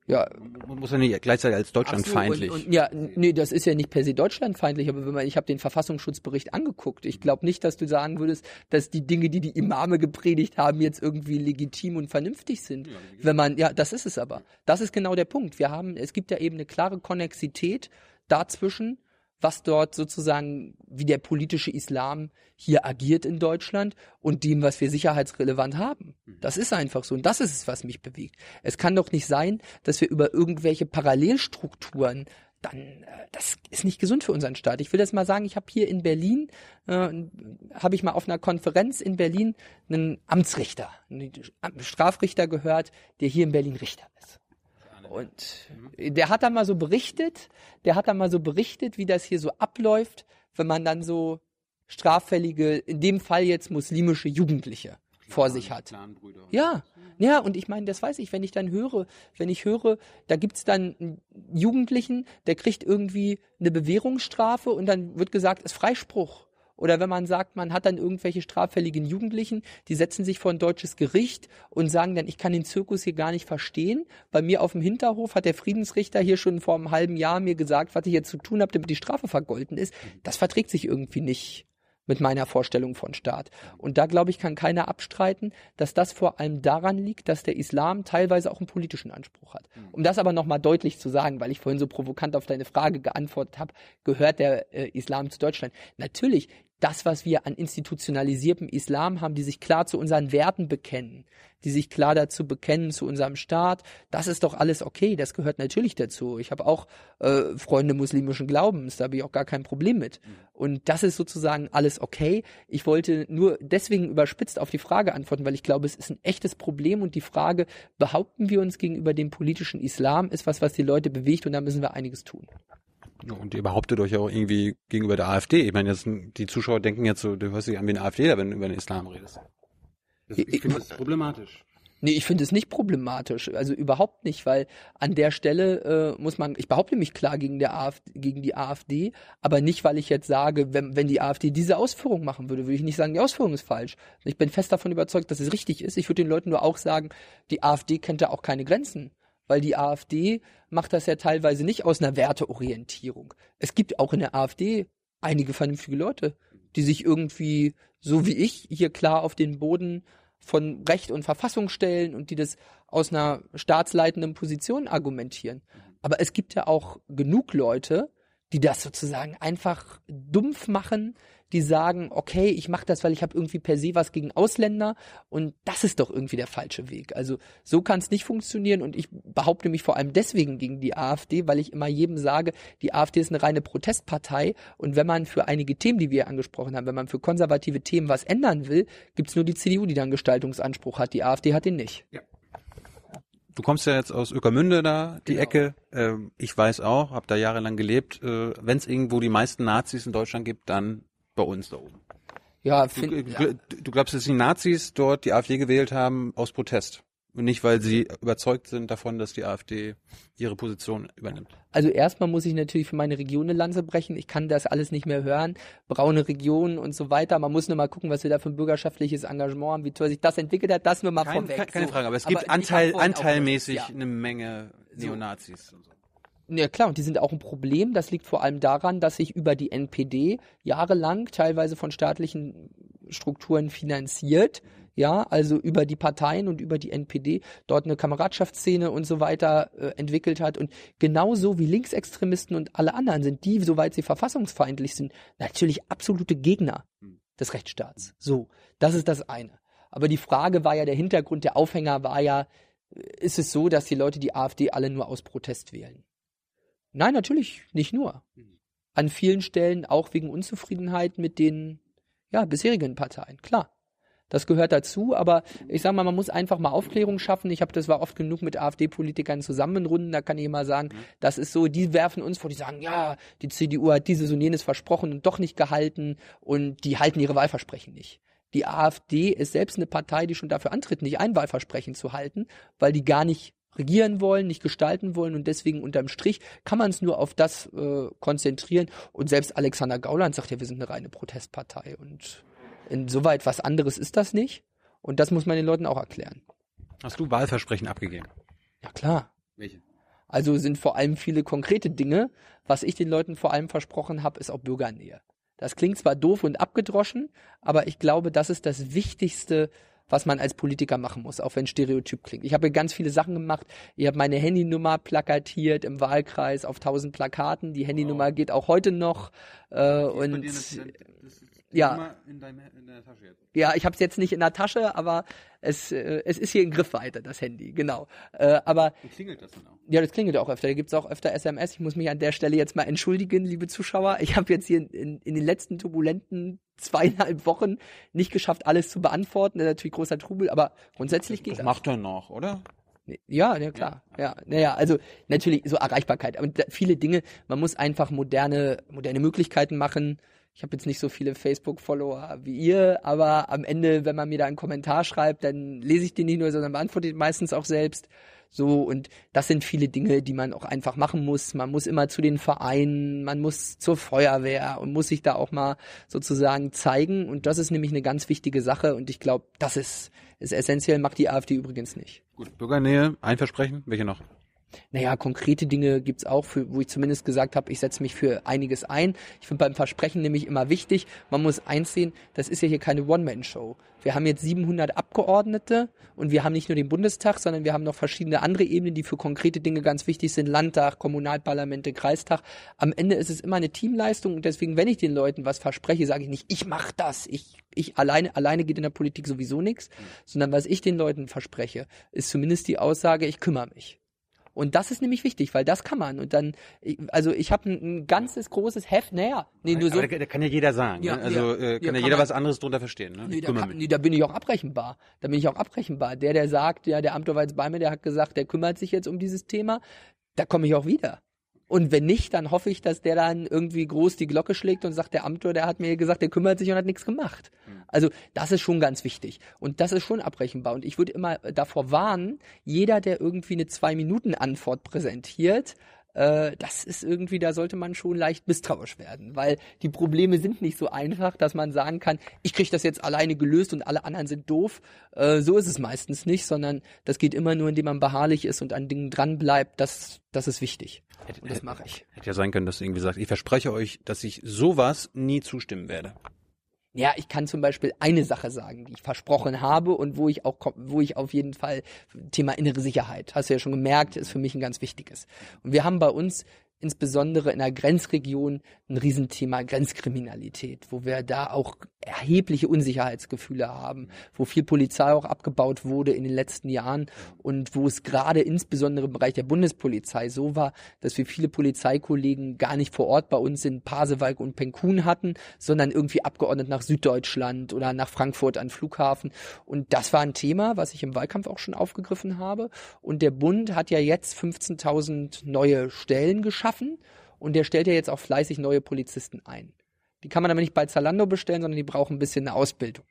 Ja, Man muss ja nicht gleichzeitig als deutschlandfeindlich. So, und, und, ja, nee, das ist ja nicht per se deutschlandfeindlich, aber wenn man, ich habe den Verfassungsschutzbericht angeguckt. Ich glaube nicht, dass du sagen würdest, dass die Dinge, die die Imame gepredigt haben, jetzt irgendwie legitim und vernünftig sind. Wenn man, ja, das ist es aber. Das ist genau der Punkt. Wir haben, es gibt ja eben eine klare Konnexität dazwischen, was dort sozusagen, wie der politische Islam hier agiert in Deutschland und dem, was wir sicherheitsrelevant haben. Das ist einfach so. Und das ist es, was mich bewegt. Es kann doch nicht sein, dass wir über irgendwelche Parallelstrukturen dann, äh, das ist nicht gesund für unseren Staat. Ich will das mal sagen, ich habe hier in Berlin, äh, habe ich mal auf einer Konferenz in Berlin einen Amtsrichter, einen Strafrichter gehört, der hier in Berlin Richter ist. Und der hat dann mal so berichtet, der hat dann mal so berichtet, wie das hier so abläuft, wenn man dann so straffällige, in dem Fall jetzt muslimische Jugendliche vor sich hat. Ja, ja, und ich meine, das weiß ich, wenn ich dann höre, wenn ich höre, da gibt's dann einen Jugendlichen, der kriegt irgendwie eine Bewährungsstrafe und dann wird gesagt, ist Freispruch. Oder wenn man sagt, man hat dann irgendwelche straffälligen Jugendlichen, die setzen sich vor ein deutsches Gericht und sagen dann, ich kann den Zirkus hier gar nicht verstehen. Bei mir auf dem Hinterhof hat der Friedensrichter hier schon vor einem halben Jahr mir gesagt, was ich jetzt zu tun habe, damit die Strafe vergolten ist. Das verträgt sich irgendwie nicht mit meiner Vorstellung von Staat. Und da, glaube ich, kann keiner abstreiten, dass das vor allem daran liegt, dass der Islam teilweise auch einen politischen Anspruch hat. Um das aber nochmal deutlich zu sagen, weil ich vorhin so provokant auf deine Frage geantwortet habe, gehört der äh, Islam zu Deutschland? Natürlich, das, was wir an institutionalisiertem Islam haben, die sich klar zu unseren Werten bekennen, die sich klar dazu bekennen, zu unserem Staat, das ist doch alles okay, das gehört natürlich dazu. Ich habe auch äh, Freunde muslimischen Glaubens, da habe ich auch gar kein Problem mit. Und das ist sozusagen alles okay. Ich wollte nur deswegen überspitzt auf die Frage antworten, weil ich glaube, es ist ein echtes Problem und die Frage, behaupten wir uns gegenüber dem politischen Islam, ist was, was die Leute bewegt und da müssen wir einiges tun. Und ihr behauptet euch auch irgendwie gegenüber der AfD. Ich meine, jetzt, die Zuschauer denken jetzt so, du hörst dich an wie eine AfD, wenn du über den Islam redest. Das, ich finde das problematisch. Nee, ich finde es nicht problematisch, also überhaupt nicht, weil an der Stelle äh, muss man, ich behaupte mich klar gegen, der AfD, gegen die AfD, aber nicht, weil ich jetzt sage, wenn, wenn die AfD diese Ausführung machen würde, würde ich nicht sagen, die Ausführung ist falsch. Ich bin fest davon überzeugt, dass es richtig ist. Ich würde den Leuten nur auch sagen, die AfD kennt da auch keine Grenzen weil die AfD macht das ja teilweise nicht aus einer Werteorientierung. Es gibt auch in der AfD einige vernünftige Leute, die sich irgendwie, so wie ich, hier klar auf den Boden von Recht und Verfassung stellen und die das aus einer staatsleitenden Position argumentieren. Aber es gibt ja auch genug Leute, die das sozusagen einfach dumpf machen, die sagen, okay, ich mache das, weil ich habe irgendwie per se was gegen Ausländer und das ist doch irgendwie der falsche Weg. Also so kann es nicht funktionieren und ich behaupte mich vor allem deswegen gegen die AfD, weil ich immer jedem sage, die AfD ist eine reine Protestpartei und wenn man für einige Themen, die wir angesprochen haben, wenn man für konservative Themen was ändern will, gibt's nur die CDU, die dann Gestaltungsanspruch hat. Die AfD hat den nicht. Ja. Du kommst ja jetzt aus Ökermünde da, die Genau. Ecke. Ähm, ich weiß auch, habe da jahrelang gelebt. Äh, Wenn es irgendwo die meisten Nazis in Deutschland gibt, dann bei uns da oben. Ja, Du, find, ja. du, du glaubst, dass die Nazis dort die AfD gewählt haben aus Protest? Und nicht, weil sie überzeugt sind davon, dass die AfD ihre Position übernimmt. Also erstmal muss ich natürlich für meine Region eine Lanze brechen. Ich kann das alles nicht mehr hören. Braune Region und so weiter. Man muss nur mal gucken, was wir da für ein bürgerschaftliches Engagement haben, wie toll sich das entwickelt hat. Das nur mal Kein, vorweg. keine, so. Frage, aber es Aber gibt ich Anteil, anteilmäßig ja. eine Menge Neonazis. Und so. Ja klar, und die sind auch ein Problem. Das liegt vor allem daran, dass sich über die NPD jahrelang teilweise von staatlichen Strukturen finanziert, ja, also über die Parteien und über die NPD dort eine Kameradschaftsszene und so weiter äh, entwickelt hat. Und genauso wie Linksextremisten und alle anderen sind die, soweit sie verfassungsfeindlich sind, natürlich absolute Gegner des Rechtsstaats. So, das ist das eine. Aber die Frage war ja, der Hintergrund, der Aufhänger war ja, äh, ist es so, dass die Leute die AfD alle nur aus Protest wählen? Nein, natürlich nicht nur. An vielen Stellen auch wegen Unzufriedenheit mit den ja, bisherigen Parteien, klar. Das gehört dazu, aber ich sage mal, man muss einfach mal Aufklärung schaffen. Ich habe das war oft genug mit AfD-Politikern zusammen in Runden, da kann ich immer sagen, das ist so, die werfen uns vor, die sagen, ja, die CDU hat dieses und jenes versprochen und doch nicht gehalten und die halten ihre Wahlversprechen nicht. Die AfD ist selbst eine Partei, die schon dafür antritt, nicht ein Wahlversprechen zu halten, weil die gar nicht regieren wollen, nicht gestalten wollen und deswegen unterm Strich kann man es nur auf das äh, konzentrieren. Und selbst Alexander Gauland sagt ja, wir sind eine reine Protestpartei und insoweit was anderes ist das nicht. Und das muss man den Leuten auch erklären. Hast du Wahlversprechen abgegeben? Ja klar. Welche? Also sind vor allem viele konkrete Dinge. Was ich den Leuten vor allem versprochen habe, ist auch Bürgernähe. Das klingt zwar doof und abgedroschen, aber ich glaube, das ist das Wichtigste, was man als Politiker machen muss, auch wenn Stereotyp klingt. Ich habe ganz viele Sachen gemacht. Ich habe meine Handynummer plakatiert im Wahlkreis auf tausend Plakaten. Die Handynummer geht auch heute noch. Äh, und ja. in, Tasche jetzt. ja, ich habe es jetzt nicht in der Tasche, aber es, äh, es ist hier in Griffweite, das Handy, genau. Äh, aber Und klingelt das dann auch? ja, das klingelt auch öfter. Da gibt's auch öfter SMS. Ich muss mich an der Stelle jetzt mal entschuldigen, liebe Zuschauer. Ich habe jetzt hier in, in den letzten turbulenten zweieinhalb Wochen nicht geschafft, alles zu beantworten. Das ist natürlich großer Trubel, aber grundsätzlich geht Das das. macht er noch, oder? Ja, ja klar. Ja, naja, also natürlich so Erreichbarkeit. Aber viele Dinge, man muss einfach moderne, moderne Möglichkeiten machen. Ich habe jetzt nicht so viele Facebook-Follower wie ihr, aber am Ende, wenn man mir da einen Kommentar schreibt, dann lese ich den nicht nur, sondern beantworte ihn meistens auch selbst. So, und das sind viele Dinge, die man auch einfach machen muss. Man muss immer zu den Vereinen, man muss zur Feuerwehr und muss sich da auch mal sozusagen zeigen. Und das ist nämlich eine ganz wichtige Sache. Und ich glaube, das ist, ist essentiell, macht die AfD übrigens nicht. Gut, Bürgernähe, ein Versprechen, welche noch? Naja, konkrete Dinge gibt's auch, für, wo ich zumindest gesagt habe, ich setze mich für einiges ein. Ich finde beim Versprechen nämlich immer wichtig, man muss eins sehen, das ist ja hier keine One-Man-Show. Wir haben jetzt 700 Abgeordnete und wir haben nicht nur den Bundestag, sondern wir haben noch verschiedene andere Ebenen, die für konkrete Dinge ganz wichtig sind. Landtag, Kommunalparlamente, Kreistag. Am Ende ist es immer eine Teamleistung und deswegen, wenn ich den Leuten was verspreche, sage ich nicht, ich mach das, ich ich alleine alleine geht in der Politik sowieso nichts, sondern was ich den Leuten verspreche, ist zumindest die Aussage, ich kümmere mich. Und das ist nämlich wichtig, weil das kann man. Und dann, also ich habe ein, ein ganzes großes Heft, naja, nee, nur so. Da, da kann ja jeder sagen. Ja, ne? Also ja. äh, kann Ja, kann jeder man- was anderes drunter verstehen. Ne? Nee, da, kann, nee, da bin ich auch abrechenbar. Da bin ich auch abrechenbar. Der, der sagt, ja, der Amtor war jetzt bei mir, der hat gesagt, der kümmert sich jetzt um dieses Thema, da komme ich auch wieder. Und wenn nicht, dann hoffe ich, dass der dann irgendwie groß die Glocke schlägt und sagt, der Amtor, der hat mir gesagt, der kümmert sich und hat nichts gemacht. Also das ist schon ganz wichtig. Und das ist schon abrechenbar. Und ich würde immer davor warnen, jeder, der irgendwie eine Zwei-Minuten-Antwort präsentiert, äh, das ist irgendwie, da sollte man schon leicht misstrauisch werden, weil die Probleme sind nicht so einfach, dass man sagen kann, ich kriege das jetzt alleine gelöst und alle anderen sind doof. Äh, so ist es meistens nicht, sondern das geht immer nur, indem man beharrlich ist und an Dingen dran bleibt. Das, das ist wichtig. Und das mache ich. Hätte ja sein können, dass du irgendwie sagst, ich verspreche euch, dass ich sowas nie zustimmen werde. Ja, ich kann zum Beispiel eine Sache sagen, die ich versprochen habe und wo ich auch, wo ich auf jeden Fall Thema innere Sicherheit, hast du ja schon gemerkt, ist für mich ein ganz wichtiges. Und wir haben bei uns insbesondere in der Grenzregion ein Riesenthema Grenzkriminalität, wo wir da auch erhebliche Unsicherheitsgefühle haben, wo viel Polizei auch abgebaut wurde in den letzten Jahren und wo es gerade insbesondere im Bereich der Bundespolizei so war, dass wir viele Polizeikollegen gar nicht vor Ort bei uns in Pasewalk und Penkun hatten, sondern irgendwie abgeordnet nach Süddeutschland oder nach Frankfurt an Flughafen. Und das war ein Thema, was ich im Wahlkampf auch schon aufgegriffen habe. Und der Bund hat ja jetzt 15.000 neue Stellen geschaffen und der stellt ja jetzt auch fleißig neue Polizisten ein. Die kann man aber nicht bei Zalando bestellen, sondern die brauchen ein bisschen eine Ausbildung.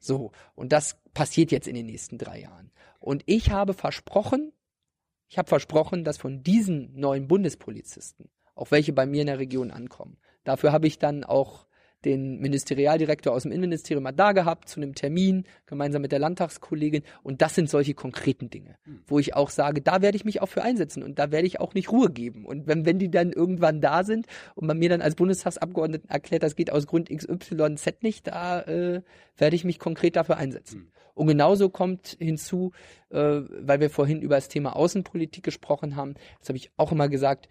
So, und das passiert jetzt in den nächsten drei Jahren. Und ich habe versprochen, ich habe versprochen, dass von diesen neuen Bundespolizisten, auch welche bei mir in der Region ankommen, dafür habe ich dann auch den Ministerialdirektor aus dem Innenministerium mal da gehabt zu einem Termin, gemeinsam mit der Landtagskollegin. Und das sind solche konkreten Dinge, wo ich auch sage, da werde ich mich auch für einsetzen und da werde ich auch nicht Ruhe geben. Und wenn, wenn die dann irgendwann da sind und man mir dann als Bundestagsabgeordneten erklärt, das geht aus Grund XYZ nicht, da äh, werde ich mich konkret dafür einsetzen. Und genauso kommt hinzu, äh, weil wir vorhin über das Thema Außenpolitik gesprochen haben, das habe ich auch immer gesagt,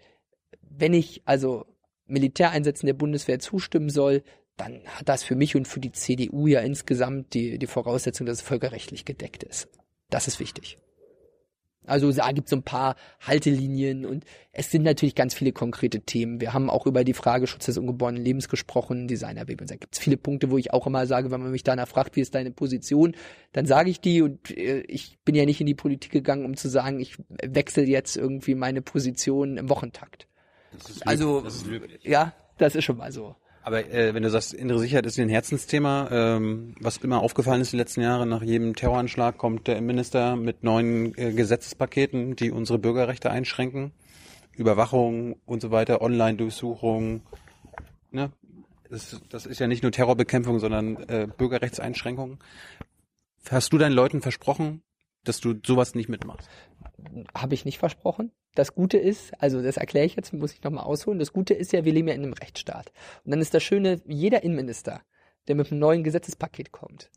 wenn ich also Militäreinsätzen der Bundeswehr zustimmen soll, dann hat das für mich und für die CDU ja insgesamt die, die Voraussetzung, dass es völkerrechtlich gedeckt ist. Das ist wichtig. Also da gibt es so ein paar Haltelinien und es sind natürlich ganz viele konkrete Themen. Wir haben auch über die Frage Schutz des ungeborenen Lebens gesprochen, Designerbaby. Und da gibt es viele Punkte, wo ich auch immer sage, wenn man mich danach fragt, wie ist deine Position, dann sage ich die und äh, ich bin ja nicht in die Politik gegangen, um zu sagen, ich wechsle jetzt irgendwie meine Position im Wochentakt. also ja, das ist schon mal so. Aber äh, wenn du sagst, innere Sicherheit ist ein Herzensthema, ähm, was immer aufgefallen ist die letzten Jahre, nach jedem Terroranschlag kommt der Innenminister mit neuen äh, Gesetzespaketen, die unsere Bürgerrechte einschränken. Überwachung und so weiter, Online-Durchsuchung. Ne? Das, das ist ja nicht nur Terrorbekämpfung, sondern äh, Bürgerrechtseinschränkungen. Hast du deinen Leuten versprochen, dass du sowas nicht mitmachst? Habe ich nicht versprochen. Das Gute ist, also das erkläre ich jetzt, muss ich nochmal ausholen. Das Gute ist ja, wir leben ja in einem Rechtsstaat. Und dann ist das Schöne, jeder Innenminister, der mit einem neuen Gesetzespaket kommt,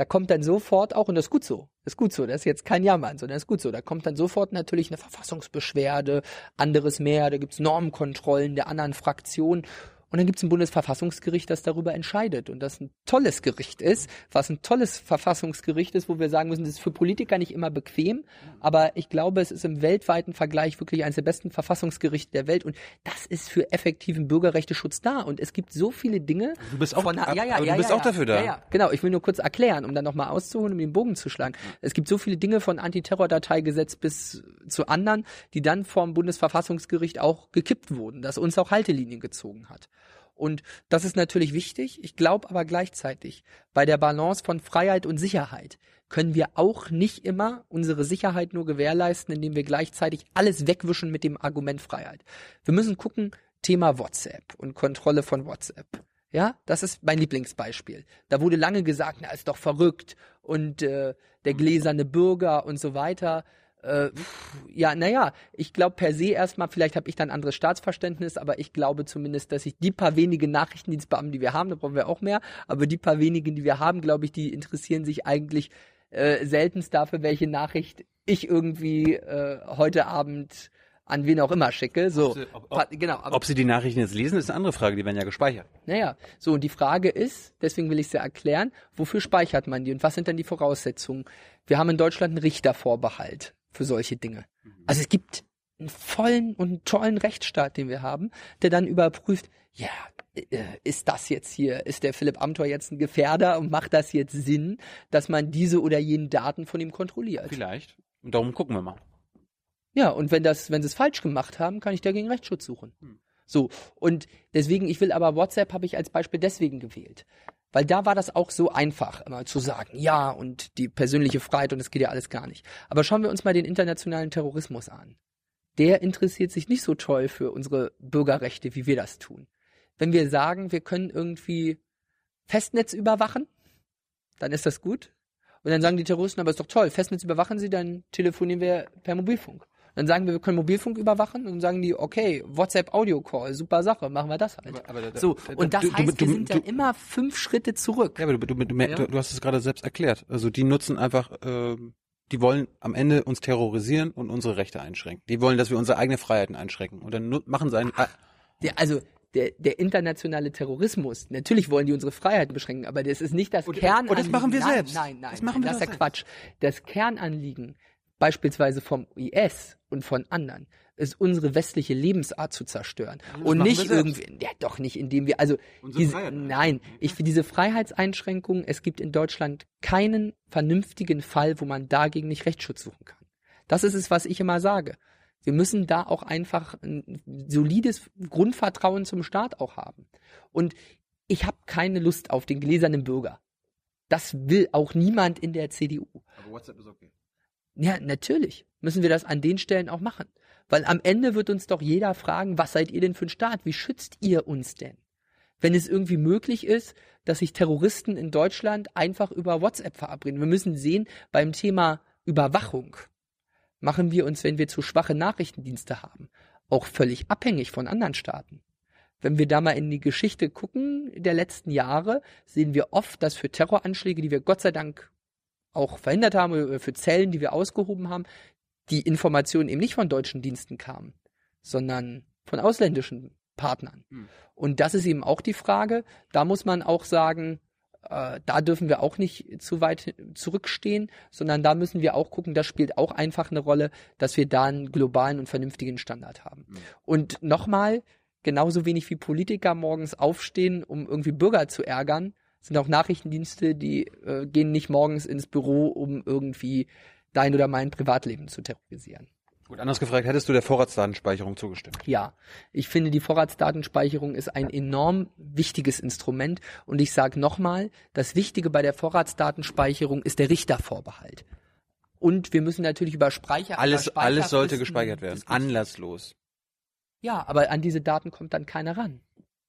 da kommt dann sofort auch, und das ist gut so, das ist gut so, das ist jetzt kein Jammern, sondern das ist gut so, da kommt dann sofort natürlich eine Verfassungsbeschwerde, anderes mehr, da gibt's Normkontrollen der anderen Fraktionen. Und dann gibt es ein Bundesverfassungsgericht, das darüber entscheidet und das ein tolles Gericht ist, was ein tolles Verfassungsgericht ist, wo wir sagen müssen, das ist für Politiker nicht immer bequem, aber ich glaube, es ist im weltweiten Vergleich wirklich eines der besten Verfassungsgerichte der Welt und das ist für effektiven Bürgerrechteschutz da und es gibt so viele Dinge. Du bist auch, von, ab, ja, ja, aber ja, du bist auch dafür da. Genau. Ich will nur kurz erklären, um dann nochmal auszuholen, um den Bogen zu schlagen. Es gibt so viele Dinge von Antiterrordateigesetz bis zu anderen, die dann vom Bundesverfassungsgericht auch gekippt wurden, das uns auch Haltelinien gezogen hat. Und das ist natürlich wichtig. Ich glaube aber gleichzeitig, bei der Balance von Freiheit und Sicherheit können wir auch nicht immer unsere Sicherheit nur gewährleisten, indem wir gleichzeitig alles wegwischen mit dem Argument Freiheit. Wir müssen gucken, Thema WhatsApp und Kontrolle von WhatsApp. Ja, das ist mein Lieblingsbeispiel. Da wurde lange gesagt, na, ist doch verrückt und äh, der gläserne Bürger und so weiter. Äh, ja, naja, ich glaube per se erstmal, vielleicht habe ich dann ein anderes Staatsverständnis, aber ich glaube zumindest, dass ich die paar wenigen Nachrichtendienstbeamten, die wir haben, da brauchen wir auch mehr, aber die paar wenigen, die wir haben, glaube ich, die interessieren sich eigentlich äh, seltenst dafür, welche Nachricht ich irgendwie äh, heute Abend an wen auch immer schicke. So, Ob sie, ob, ob, genau. Aber, ob sie die Nachrichten jetzt lesen, ist eine andere Frage. Die werden ja gespeichert. naja, so und die Frage ist, deswegen will ich es ja erklären, wofür speichert man die und was sind denn die Voraussetzungen? Wir haben in Deutschland einen Richtervorbehalt für solche Dinge. Also es gibt einen vollen und einen tollen Rechtsstaat, den wir haben, der dann überprüft, ja, äh, ist das jetzt hier, ist der Philipp Amthor jetzt ein Gefährder und macht das jetzt Sinn, dass man diese oder jenen Daten von ihm kontrolliert? Vielleicht. Und darum gucken wir mal. Ja, und wenn das, wenn sie es falsch gemacht haben, kann ich dagegen Rechtsschutz suchen. So. Und deswegen, ich will aber WhatsApp habe ich als Beispiel deswegen gewählt. Weil da war das auch so einfach, immer zu sagen, ja, und die persönliche Freiheit und das geht ja alles gar nicht. Aber schauen wir uns mal den internationalen Terrorismus an. Der interessiert sich nicht so toll für unsere Bürgerrechte, wie wir das tun. Wenn wir sagen, wir können irgendwie Festnetz überwachen, dann ist das gut. Und dann sagen die Terroristen, aber ist doch toll, Festnetz überwachen sie, dann telefonieren wir per Mobilfunk. Dann sagen wir, wir können Mobilfunk überwachen und sagen die, okay, WhatsApp Audio Call, super Sache, machen wir das halt. Aber- aber da- so, da- und das du- du- heißt, wir du- sind du- dann immer fünf Schritte zurück. Ja, aber du, du, hast es gerade selbst erklärt. Also die nutzen einfach, ähm, die wollen am Ende uns terrorisieren und unsere Rechte einschränken. Die wollen, dass wir unsere eigene Freiheiten einschränken. Und dann machen sie einen. Der, also der, der internationale Terrorismus, natürlich wollen die unsere Freiheiten beschränken, aber das ist nicht das Und- Kernanliegen. und das machen wir nein, selbst. Nein, nein, Das machen wir das ist ja Quatsch. Das Kernanliegen, beispielsweise vom IS und von anderen, ist unsere westliche Lebensart zu zerstören. das und nicht irgendwie, ja doch nicht, indem wir, also diese, nein, ich für diese Freiheitseinschränkungen, es gibt in Deutschland keinen vernünftigen Fall, wo man dagegen nicht Rechtsschutz suchen kann. Das ist es, was ich immer sage. Wir müssen da auch einfach ein solides Grundvertrauen zum Staat auch haben. Und ich habe keine Lust auf den gläsernen Bürger. Das will auch niemand in der CDU. Aber WhatsApp ist okay. Ja, natürlich müssen wir das an den Stellen auch machen. Weil am Ende wird uns doch jeder fragen, was seid ihr denn für ein Staat? Wie schützt ihr uns denn? Wenn es irgendwie möglich ist, dass sich Terroristen in Deutschland einfach über WhatsApp verabreden. Wir müssen sehen, beim Thema Überwachung machen wir uns, wenn wir zu schwache Nachrichtendienste haben, auch völlig abhängig von anderen Staaten. Wenn wir da mal in die Geschichte gucken der letzten Jahre, sehen wir oft, dass für Terroranschläge, die wir Gott sei Dank auch verhindert haben, oder für Zellen, die wir ausgehoben haben, die Informationen eben nicht von deutschen Diensten kamen, sondern von ausländischen Partnern. Hm. Und das ist eben auch die Frage. Da muss man auch sagen, äh, da dürfen wir auch nicht zu weit zurückstehen, sondern da müssen wir auch gucken, das spielt auch einfach eine Rolle, dass wir da einen globalen und vernünftigen Standard haben. Hm. Und nochmal, genauso wenig wie Politiker morgens aufstehen, um irgendwie Bürger zu ärgern, sind auch Nachrichtendienste, die äh, gehen nicht morgens ins Büro, um irgendwie dein oder mein Privatleben zu terrorisieren. Gut, anders gefragt, hättest du der Vorratsdatenspeicherung zugestimmt? Ja, ich finde, die Vorratsdatenspeicherung ist ein enorm wichtiges Instrument. Und ich sage nochmal, das Wichtige bei der Vorratsdatenspeicherung ist der Richtervorbehalt. Und wir müssen natürlich über Speicher. Alles, über alles sollte gespeichert werden. Anlasslos. Ja, aber an diese Daten kommt dann keiner ran.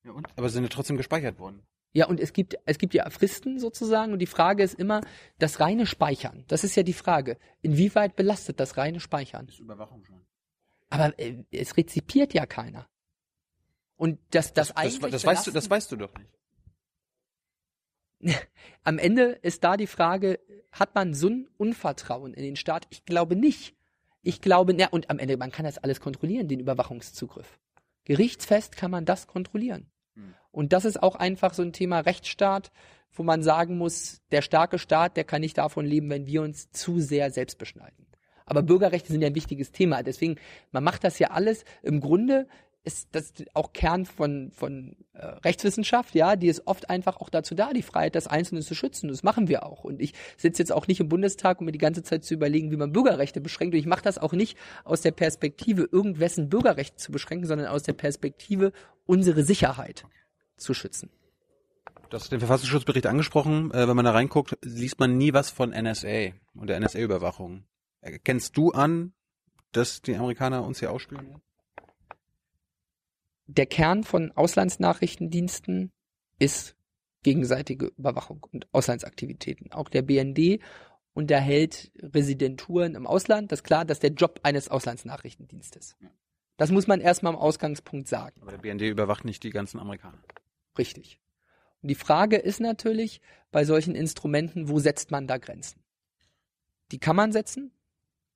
Ja, und? Aber sie sind ja trotzdem gespeichert worden. Ja, und es gibt, es gibt ja Fristen sozusagen und die Frage ist immer, das reine Speichern. Das ist ja die Frage. Inwieweit belastet das reine Speichern? Das ist Überwachung schon. Aber äh, es rezipiert ja keiner. Und das, das, Das, eigentlich das, weißt du, das weißt du doch nicht. Am Ende ist da die Frage, hat man so ein Unvertrauen in den Staat? Ich glaube nicht. Ich glaube, ja, und am Ende, man kann das alles kontrollieren, den Überwachungszugriff. Gerichtsfest kann man das kontrollieren. Und das ist auch einfach so ein Thema Rechtsstaat, wo man sagen muss, der starke Staat, der kann nicht davon leben, wenn wir uns zu sehr selbst beschneiden. Aber Bürgerrechte sind ja ein wichtiges Thema. Deswegen, man macht das ja alles. Im Grunde ist das auch Kern von, von äh, Rechtswissenschaft, ja, die ist oft einfach auch dazu da, die Freiheit des Einzelnen zu schützen. Das machen wir auch. Und ich sitze jetzt auch nicht im Bundestag, um mir die ganze Zeit zu überlegen, wie man Bürgerrechte beschränkt. Und ich mache das auch nicht aus der Perspektive, irgendwessen Bürgerrechte zu beschränken, sondern aus der Perspektive, unsere Sicherheit zu schützen. Du hast den Verfassungsschutzbericht angesprochen. Äh, wenn man da reinguckt, liest man nie was von NSA und der NSA-Überwachung. Kennst du an, dass die Amerikaner uns hier ausspielen? Der Kern von Auslandsnachrichtendiensten ist gegenseitige Überwachung und Auslandsaktivitäten. Auch der BND unterhält Residenturen im Ausland. Das ist klar, das ist der Job eines Auslandsnachrichtendienstes. Das muss man erstmal am Ausgangspunkt sagen. Aber der BND überwacht nicht die ganzen Amerikaner. Richtig. Und die Frage ist natürlich bei solchen Instrumenten, wo setzt man da Grenzen? Die kann man setzen,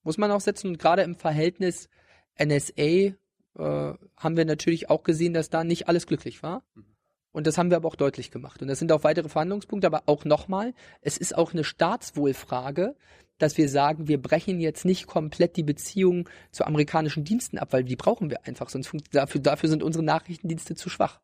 muss man auch setzen. Und gerade im Verhältnis NSA äh, haben wir natürlich auch gesehen, dass da nicht alles glücklich war. Und das haben wir aber auch deutlich gemacht. Und das sind auch weitere Verhandlungspunkte, aber auch nochmal, es ist auch eine Staatswohlfrage, dass wir sagen, wir brechen jetzt nicht komplett die Beziehung zu amerikanischen Diensten ab, weil die brauchen wir einfach, sonst dafür, dafür sind unsere Nachrichtendienste zu schwach.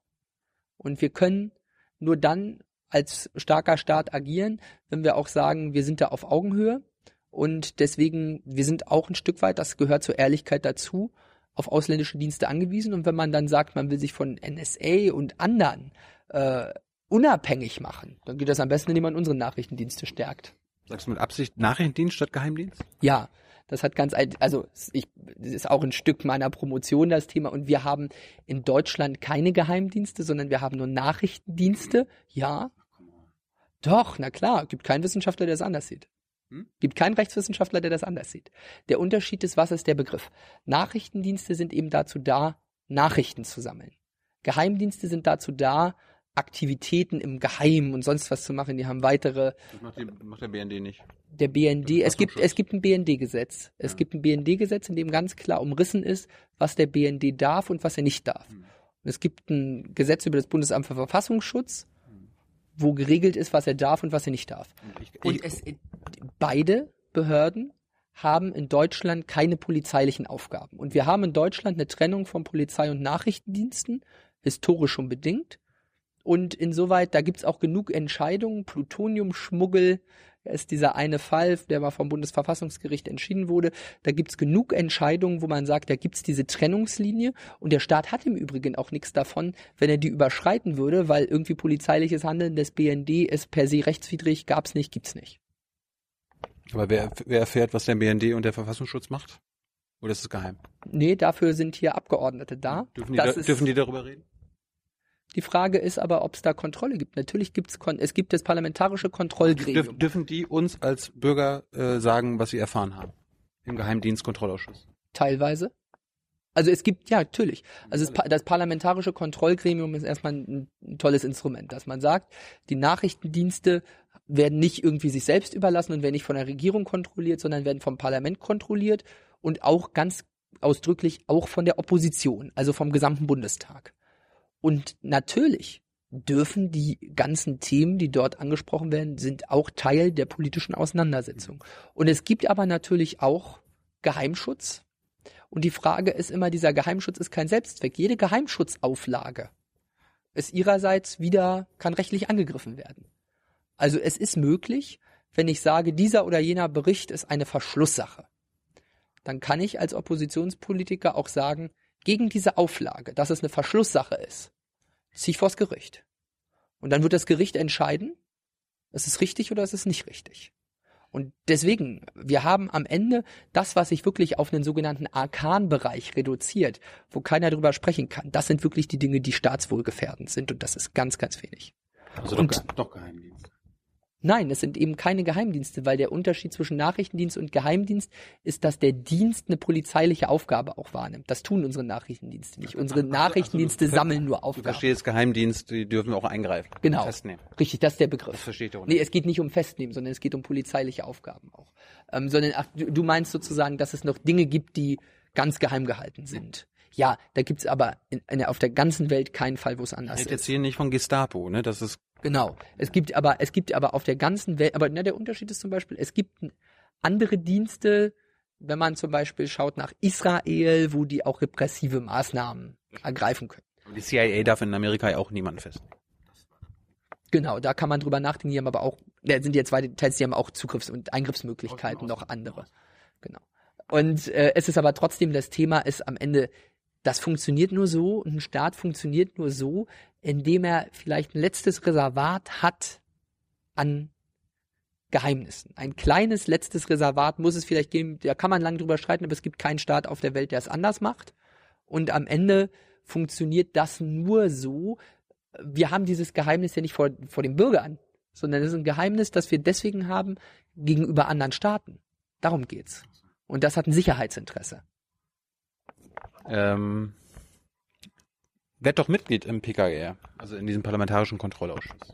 Und wir können nur dann als starker Staat agieren, wenn wir auch sagen, wir sind da auf Augenhöhe. Und deswegen, wir sind auch ein Stück weit, das gehört zur Ehrlichkeit dazu, auf ausländische Dienste angewiesen. Und wenn man dann sagt, man will sich von NSA und anderen äh, unabhängig machen, dann geht das am besten, indem man unsere Nachrichtendienste stärkt. Sagst du mit Absicht Nachrichtendienst statt Geheimdienst? Ja, das hat ganz, also ich, das ist auch ein Stück meiner Promotion das Thema. Und wir haben in Deutschland keine Geheimdienste, sondern wir haben nur Nachrichtendienste. Ja, doch, na klar, gibt keinen Wissenschaftler, der das anders sieht. Hm? Gibt keinen Rechtswissenschaftler, der das anders sieht. Der Unterschied ist, was ist der Begriff? Nachrichtendienste sind eben dazu da, Nachrichten zu sammeln. Geheimdienste sind dazu da, Aktivitäten im Geheimen und sonst was zu machen. Die haben weitere Das macht, die, macht der BND nicht. der BND, es gibt, es gibt ein BND-Gesetz. Es Ja. gibt ein BND-Gesetz, in dem ganz klar umrissen ist, was der BND darf und was er nicht darf. Und es gibt ein Gesetz über das Bundesamt für Verfassungsschutz, wo geregelt ist, was er darf und was er nicht darf. Und ich, Und ich, es, beide Behörden haben in Deutschland keine polizeilichen Aufgaben. Und wir haben in Deutschland eine Trennung von Polizei und Nachrichtendiensten, historisch schon bedingt. Und insoweit, da gibt's auch genug Entscheidungen, Plutoniumschmuggel, ist dieser eine Fall, der mal vom Bundesverfassungsgericht entschieden wurde. Da gibt's genug Entscheidungen, wo man sagt, da gibt's diese Trennungslinie und der Staat hat im Übrigen auch nichts davon, wenn er die überschreiten würde, weil irgendwie polizeiliches Handeln des BND ist per se rechtswidrig, gab's nicht, gibt's nicht. Aber wer, wer erfährt, was der BND und der Verfassungsschutz macht? Oder ist es geheim? Nee, dafür sind hier Abgeordnete da. Dürfen die, da, dürfen die darüber reden? Die Frage ist aber, ob es da Kontrolle gibt. Natürlich gibt's Kon es gibt das parlamentarische Kontrollgremium. Dürf, dürfen die uns als Bürger äh, sagen, was sie erfahren haben? Im Geheimdienstkontrollausschuss. Teilweise. Also es gibt, ja, natürlich. Also das parlamentarische Kontrollgremium ist erstmal ein, ein tolles Instrument, dass man sagt, die Nachrichtendienste werden nicht irgendwie sich selbst überlassen und werden nicht von der Regierung kontrolliert, sondern werden vom Parlament kontrolliert und auch ganz ausdrücklich auch von der Opposition, also vom gesamten Bundestag. Und natürlich dürfen die ganzen Themen, die dort angesprochen werden, sind auch Teil der politischen Auseinandersetzung. Und es gibt aber natürlich auch Geheimschutz. Und die Frage ist immer, dieser Geheimschutz ist kein Selbstzweck. Jede Geheimschutzauflage ist ihrerseits wieder, kann rechtlich angegriffen werden. Also es ist möglich, wenn ich sage, dieser oder jener Bericht ist eine Verschlusssache, dann kann ich als Oppositionspolitiker auch sagen, gegen diese Auflage, dass es eine Verschlusssache ist, ziehe ich vors Gericht. Und dann wird das Gericht entscheiden, ist es richtig oder ist es nicht richtig. Und deswegen, wir haben am Ende das, was sich wirklich auf einen sogenannten Arkanbereich reduziert, wo keiner drüber sprechen kann. Das sind wirklich die Dinge, die staatswohlgefährdend sind und das ist ganz, ganz wenig. Also Und- doch, doch Geheimdienst. Nein, es sind eben keine Geheimdienste, weil der Unterschied zwischen Nachrichtendienst und Geheimdienst ist, dass der Dienst eine polizeiliche Aufgabe auch wahrnimmt. Das tun unsere Nachrichtendienste nicht. Unsere Nachrichtendienste du- sammeln nur Du Aufgaben. verstehst Geheimdienst, die dürfen auch eingreifen. Genau. Festnehmen. Richtig, das ist der Das Begriff. verstehe ich doch Nee, es geht nicht um Festnehmen, sondern es geht um polizeiliche Aufgaben auch. Ähm, sondern ach, du, du meinst sozusagen, dass es noch Dinge gibt, die ganz geheim gehalten sind. Ja, da gibt's aber in, in, auf der ganzen Welt keinen Fall, wo es Ich anders rede ist. jetzt hier nicht von Gestapo, ne? Das ist Genau. Es gibt aber, es gibt aber auf der ganzen Welt, aber ne, der Unterschied ist zum Beispiel, es gibt andere Dienste, wenn man zum Beispiel schaut nach Israel, wo die auch repressive Maßnahmen ergreifen können. die CIA darf in Amerika ja auch niemanden festnehmen. Genau, da kann man drüber nachdenken, die haben aber auch, da sind jetzt zwei Details, die haben auch Zugriffs- und Eingriffsmöglichkeiten, noch andere. Genau. Und äh, es ist aber trotzdem, das Thema ist am Ende, das funktioniert nur so, und ein Staat funktioniert nur so, indem er vielleicht ein letztes Reservat hat an Geheimnissen. Ein kleines letztes Reservat muss es vielleicht geben, da kann man lang drüber streiten, aber es gibt keinen Staat auf der Welt, der es anders macht. Und am Ende funktioniert das nur so, wir haben dieses Geheimnis ja nicht vor, vor dem Bürger an, sondern es ist ein Geheimnis, das wir deswegen haben gegenüber anderen Staaten. Darum geht's. Und das hat ein Sicherheitsinteresse. Ähm, werd doch Mitglied im PKR, also in diesem parlamentarischen Kontrollausschuss.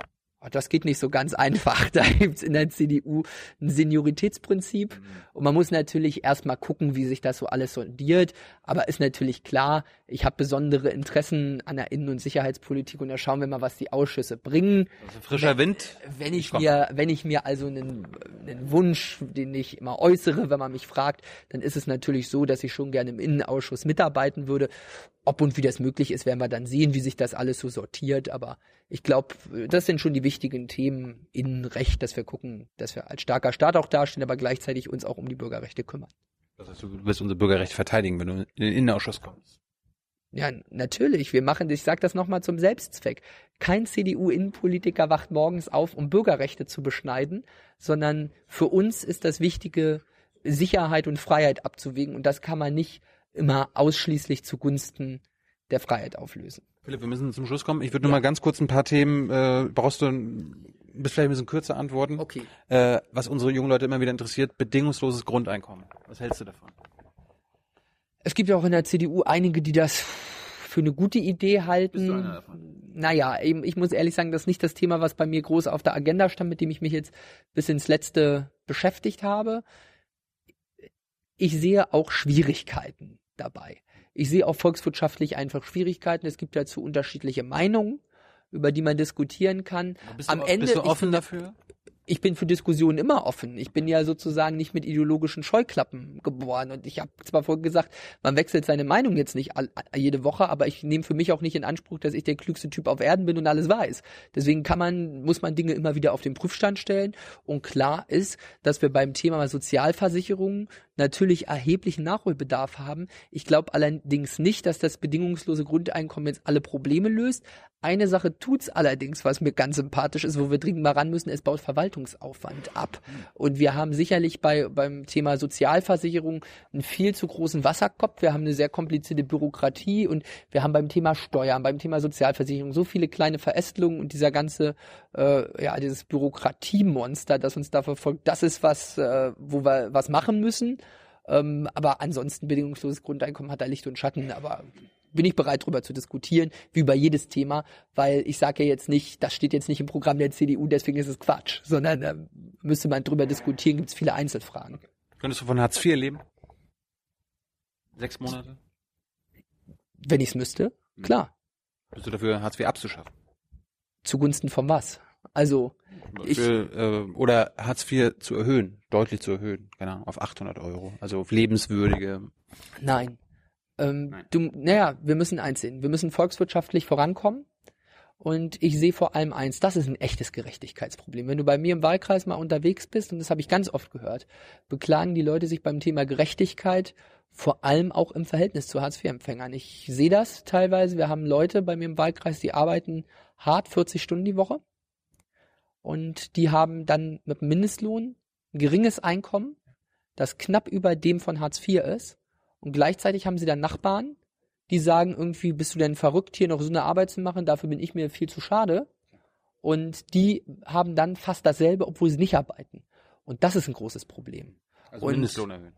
Oh, Das geht nicht so ganz einfach. Da gibt's in der CDU ein Senioritätsprinzip. Und man muss natürlich erstmal gucken, wie sich das so alles sondiert. Aber ist natürlich klar, ich habe besondere Interessen an der Innen- und Sicherheitspolitik und da schauen wir mal, was die Ausschüsse bringen. Also frischer Wind. Wenn ich Komm. mir, wenn ich mir also einen, einen Wunsch, den ich immer äußere, wenn man mich fragt, dann ist es natürlich so, dass ich schon gerne im Innenausschuss mitarbeiten würde. Ob und wie das möglich ist, werden wir dann sehen, wie sich das alles so sortiert. Aber ich glaube, das sind schon die wichtigen Themen Innenrecht, dass wir gucken, dass wir als starker Staat auch dastehen, aber gleichzeitig uns auch um die Bürgerrechte kümmern. Das heißt, du wirst unser Bürgerrecht verteidigen, wenn du in den Innenausschuss kommst. Ja, natürlich. Wir machen, ich sage das nochmal zum Selbstzweck. Kein CDU-Innenpolitiker wacht morgens auf, um Bürgerrechte zu beschneiden, sondern für uns ist das Wichtige, Sicherheit und Freiheit abzuwägen. Und das kann man nicht immer ausschließlich zugunsten der Freiheit auflösen. Philipp, wir müssen zum Schluss kommen. Ich würde nur mal ganz kurz ein paar Themen, äh, brauchst du ein, bist vielleicht ein bisschen kürzer antworten. Okay. Äh, was unsere jungen Leute immer wieder interessiert, bedingungsloses Grundeinkommen. Was hältst du davon? Es gibt ja auch in der CDU einige, die das für eine gute Idee halten. Bist du einer davon? Naja, eben, ich muss ehrlich sagen, das ist nicht das Thema, was bei mir groß auf der Agenda stand, mit dem ich mich jetzt bis ins Letzte beschäftigt habe. Ich sehe auch Schwierigkeiten dabei. Ich sehe auch volkswirtschaftlich einfach Schwierigkeiten. Es gibt dazu unterschiedliche Meinungen, über die man diskutieren kann. Bist Am du, Ende, bist du ich offen finde- dafür? Ich bin für Diskussionen immer offen. Ich bin ja sozusagen nicht mit ideologischen Scheuklappen geboren. Und ich habe zwar vorhin gesagt, man wechselt seine Meinung jetzt nicht all, jede Woche, aber ich nehme für mich auch nicht in Anspruch, dass ich der klügste Typ auf Erden bin und alles weiß. Deswegen kann man, muss man Dinge immer wieder auf den Prüfstand stellen. Und klar ist, dass wir beim Thema Sozialversicherung natürlich erheblichen Nachholbedarf haben. Ich glaube allerdings nicht, dass das bedingungslose Grundeinkommen jetzt alle Probleme löst. Eine Sache tut's allerdings, was mir ganz sympathisch ist, wo wir dringend mal ran müssen, es baut Verwaltungsaufwand ab. Und wir haben sicherlich bei, beim Thema Sozialversicherung einen viel zu großen Wasserkopf. Wir haben eine sehr komplizierte Bürokratie und wir haben beim Thema Steuern, beim Thema Sozialversicherung so viele kleine Verästelungen und dieser ganze, äh, ja, dieses Bürokratiemonster, das uns da verfolgt, das ist was, äh, wo wir was machen müssen. Ähm, aber ansonsten bedingungsloses Grundeinkommen hat da Licht und Schatten, aber bin ich bereit, darüber zu diskutieren, wie über jedes Thema, weil ich sage ja jetzt nicht, das steht jetzt nicht im Programm der CDU, deswegen ist es Quatsch, sondern da müsste man drüber diskutieren, gibt es viele Einzelfragen. Könntest du von Hartz IV leben? Sechs Monate? Wenn ich es müsste, klar. Bist du dafür, Hartz IV abzuschaffen? Zugunsten von was? Also, ich, äh, oder Hartz IV zu erhöhen, deutlich zu erhöhen, Ahnung, auf 800 Euro, also auf lebenswürdige. nein. Ähm, Nein. Du, naja, wir müssen eins sehen. Wir müssen volkswirtschaftlich vorankommen. Und ich sehe vor allem eins, das ist ein echtes Gerechtigkeitsproblem. Wenn du bei mir im Wahlkreis mal unterwegs bist, und das habe ich ganz oft gehört, beklagen die Leute sich beim Thema Gerechtigkeit vor allem auch im Verhältnis zu Hartz-IV-Empfängern. Ich sehe das teilweise. Wir haben Leute bei mir im Wahlkreis, die arbeiten hart 40 Stunden die Woche. Und die haben dann mit Mindestlohn ein geringes Einkommen, das knapp über dem von Hartz IV ist. Und gleichzeitig haben sie dann Nachbarn, die sagen irgendwie, bist du denn verrückt, hier noch so eine Arbeit zu machen, dafür bin ich mir viel zu schade. Und die haben dann fast dasselbe, obwohl sie nicht arbeiten. Und das ist ein großes Problem. Also Und- Mindestlohn erhöhen.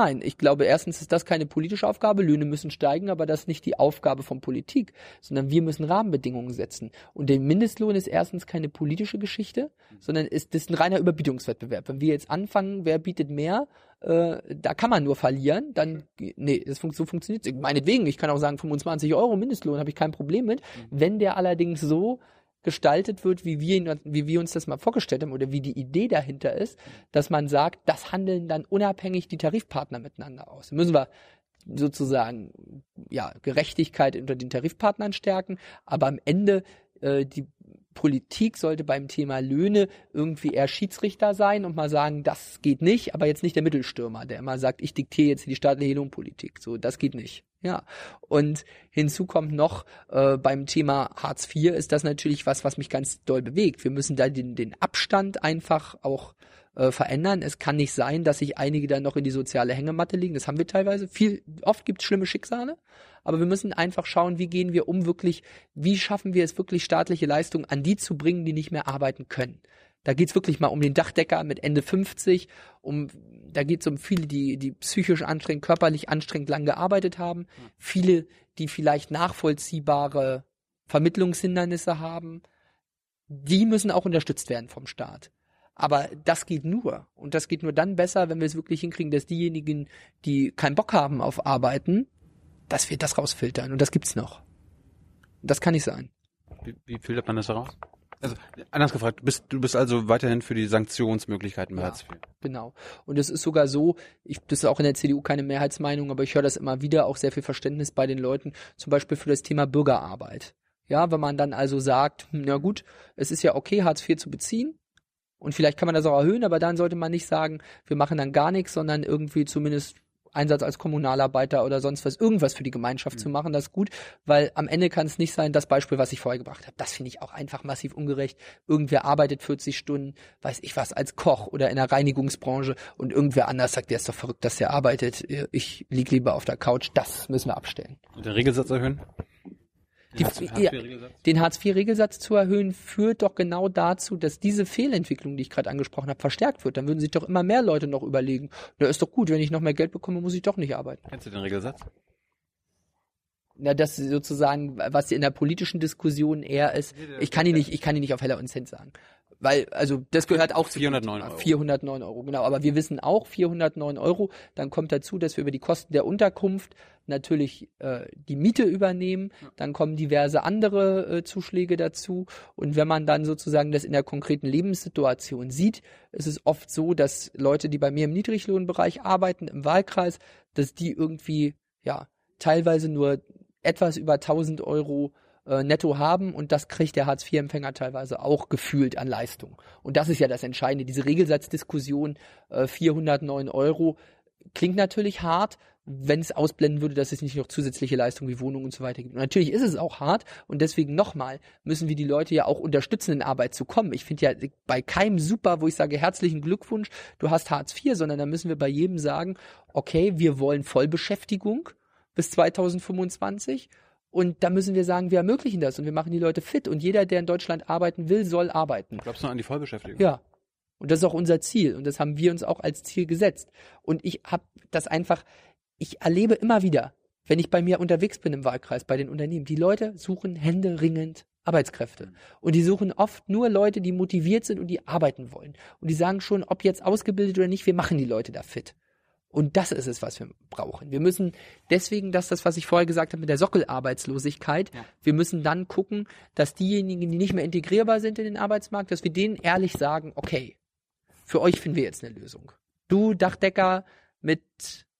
Nein, ich glaube, erstens ist das keine politische Aufgabe, Löhne müssen steigen, aber das ist nicht die Aufgabe von Politik, sondern wir müssen Rahmenbedingungen setzen. Und der Mindestlohn ist erstens keine politische Geschichte, sondern ist das ist ein reiner Überbietungswettbewerb. Wenn wir jetzt anfangen, wer bietet mehr, äh, da kann man nur verlieren, dann, nee, das fun so funktioniert es. Meinetwegen, ich kann auch sagen, 25 Euro Mindestlohn, habe ich kein Problem mit. Wenn der allerdings so gestaltet wird, wie wir, wie wir uns das mal vorgestellt haben oder wie die Idee dahinter ist, dass man sagt, das handeln dann unabhängig die Tarifpartner miteinander aus. Müssen wir sozusagen ja Gerechtigkeit unter den Tarifpartnern stärken, aber am Ende äh, die Politik sollte beim Thema Löhne irgendwie eher Schiedsrichter sein und mal sagen, das geht nicht, aber jetzt nicht der Mittelstürmer, der immer sagt, ich diktiere jetzt die staatliche Lohnpolitik. So, das geht nicht. Ja. Und hinzu kommt noch, äh, beim Thema Hartz IV ist das natürlich was, was mich ganz doll bewegt. Wir müssen da den, den Abstand einfach auch äh, verändern. Es kann nicht sein, dass sich einige dann noch in die soziale Hängematte liegen. Das haben wir teilweise. Viel, oft gibt es schlimme Schicksale. Aber wir müssen einfach schauen, wie gehen wir um wirklich, wie schaffen wir es wirklich, staatliche Leistungen an die zu bringen, die nicht mehr arbeiten können. Da geht's wirklich mal um den Dachdecker mit Ende 50, um da geht's um viele, die, die psychisch anstrengend, körperlich anstrengend lang gearbeitet haben, viele, die vielleicht nachvollziehbare Vermittlungshindernisse haben. Die müssen auch unterstützt werden vom Staat. Aber das geht nur. Und das geht nur dann besser, wenn wir es wirklich hinkriegen, dass diejenigen, die keinen Bock haben auf Arbeiten, dass wir das rausfiltern. Und das gibt's noch. Das kann nicht sein. Wie, wie filtert man das heraus? Also, anders gefragt, du bist, du bist also weiterhin für die Sanktionsmöglichkeiten bei Ja. Hartz IV. Genau. Und es ist sogar so, ich, das ist auch in der CDU keine Mehrheitsmeinung, aber ich höre das immer wieder, auch sehr viel Verständnis bei den Leuten, zum Beispiel für das Thema Bürgerarbeit. Ja, wenn man dann also sagt, hm, na gut, es ist ja okay, Hartz IV zu beziehen. Und vielleicht kann man das auch erhöhen, aber dann sollte man nicht sagen, wir machen dann gar nichts, sondern irgendwie zumindest Einsatz als Kommunalarbeiter oder sonst was, irgendwas für die Gemeinschaft zu machen, das ist gut, weil am Ende kann es nicht sein, das Beispiel, was ich vorher gebracht habe, das finde ich auch einfach massiv ungerecht. Irgendwer arbeitet 40 Stunden, weiß ich was, als Koch oder in der Reinigungsbranche und irgendwer anders sagt, der ist doch verrückt, dass der arbeitet, ich lieg lieber auf der Couch, das müssen wir abstellen. Und den Regelsatz erhöhen? Die, ja, den Hartz-IV-Regelsatz zu erhöhen, führt doch genau dazu, dass diese Fehlentwicklung, die ich gerade angesprochen habe, verstärkt wird. Dann würden sich doch immer mehr Leute noch überlegen, na ist doch gut, wenn ich noch mehr Geld bekomme, muss ich doch nicht arbeiten. Kennst du den Regelsatz? Na, das sozusagen, was in der politischen Diskussion eher ist, ich kann ihn nicht, ich kann ihn nicht auf Heller und Cent sagen. Weil, also, das gehört auch zu 409 Euro. 409 Euro, genau. Aber wir wissen auch 409 Euro. Dann kommt dazu, dass wir über die Kosten der Unterkunft natürlich äh, die Miete übernehmen. Dann kommen diverse andere äh, Zuschläge dazu. Und wenn man dann sozusagen das in der konkreten Lebenssituation sieht, ist es oft so, dass Leute, die bei mir im Niedriglohnbereich arbeiten, im Wahlkreis, dass die irgendwie, ja, teilweise nur etwas über 1000 Euro äh, netto haben und das kriegt der Hartz-IV-Empfänger teilweise auch gefühlt an Leistung. Und das ist ja das Entscheidende. Diese Regelsatzdiskussion, äh, 409 Euro, klingt natürlich hart, wenn es ausblenden würde, dass es nicht noch zusätzliche Leistungen wie Wohnungen und so weiter gibt. Und natürlich ist es auch hart und deswegen nochmal müssen wir die Leute ja auch unterstützen, in Arbeit zu kommen. Ich finde ja bei keinem super, wo ich sage herzlichen Glückwunsch, du hast Hartz IV, sondern da müssen wir bei jedem sagen, okay, wir wollen Vollbeschäftigung bis 2025 und da müssen wir sagen, wir ermöglichen das und wir machen die Leute fit. Und jeder, der in Deutschland arbeiten will, soll arbeiten. Glaubst du an die Vollbeschäftigung? Ja. Und das ist auch unser Ziel. Und das haben wir uns auch als Ziel gesetzt. Und ich habe das einfach, ich erlebe immer wieder, wenn ich bei mir unterwegs bin im Wahlkreis, bei den Unternehmen, die Leute suchen händeringend Arbeitskräfte. Und die suchen oft nur Leute, die motiviert sind und die arbeiten wollen. Und die sagen schon, ob jetzt ausgebildet oder nicht, wir machen die Leute da fit. Und das ist es, was wir brauchen. Wir müssen deswegen, dass das, was ich vorher gesagt habe mit der Sockelarbeitslosigkeit, Ja. wir müssen dann gucken, dass diejenigen, die nicht mehr integrierbar sind in den Arbeitsmarkt, dass wir denen ehrlich sagen, okay, für euch finden wir jetzt eine Lösung. Du, Dachdecker mit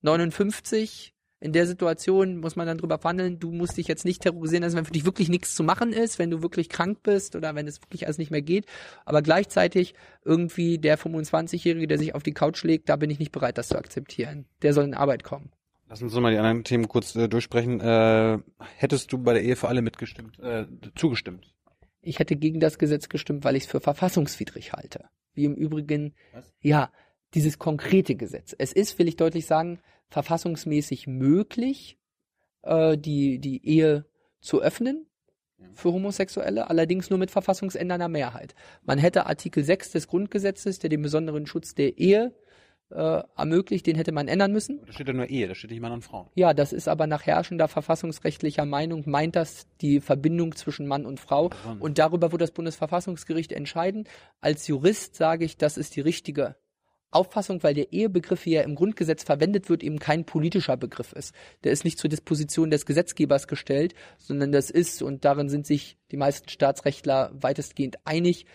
59, in der Situation muss man dann drüber verhandeln, du musst dich jetzt nicht terrorisieren lassen, wenn für dich wirklich nichts zu machen ist, wenn du wirklich krank bist oder wenn es wirklich alles nicht mehr geht. Aber gleichzeitig irgendwie der 25-Jährige, der sich auf die Couch legt, da bin ich nicht bereit, das zu akzeptieren. Der soll in Arbeit kommen. Lass uns mal die anderen Themen kurz äh, durchsprechen. Äh, hättest du bei der Ehe für alle mitgestimmt, äh, zugestimmt? Ich hätte gegen das Gesetz gestimmt, weil ich es für verfassungswidrig halte. Wie im Übrigen, Was? ja, dieses konkrete Gesetz. Es ist, will ich deutlich sagen, verfassungsmäßig möglich, äh, die, die Ehe zu öffnen für Homosexuelle, allerdings nur mit verfassungsändernder Mehrheit. Man hätte Artikel 6 des Grundgesetzes, der den besonderen Schutz der Ehe äh, ermöglicht, den hätte man ändern müssen. Da steht ja nur Ehe, da steht nicht Mann und Frau. Ja, das ist aber nach herrschender verfassungsrechtlicher Meinung, meint das die Verbindung zwischen Mann und Frau. Und darüber wird das Bundesverfassungsgericht entscheiden. Als Jurist sage ich, das ist die richtige Auffassung, weil der Ehebegriff, wie er im Grundgesetz verwendet wird, eben kein politischer Begriff ist. Der ist nicht zur Disposition des Gesetzgebers gestellt, sondern das ist, und darin sind sich die meisten Staatsrechtler weitestgehend einig,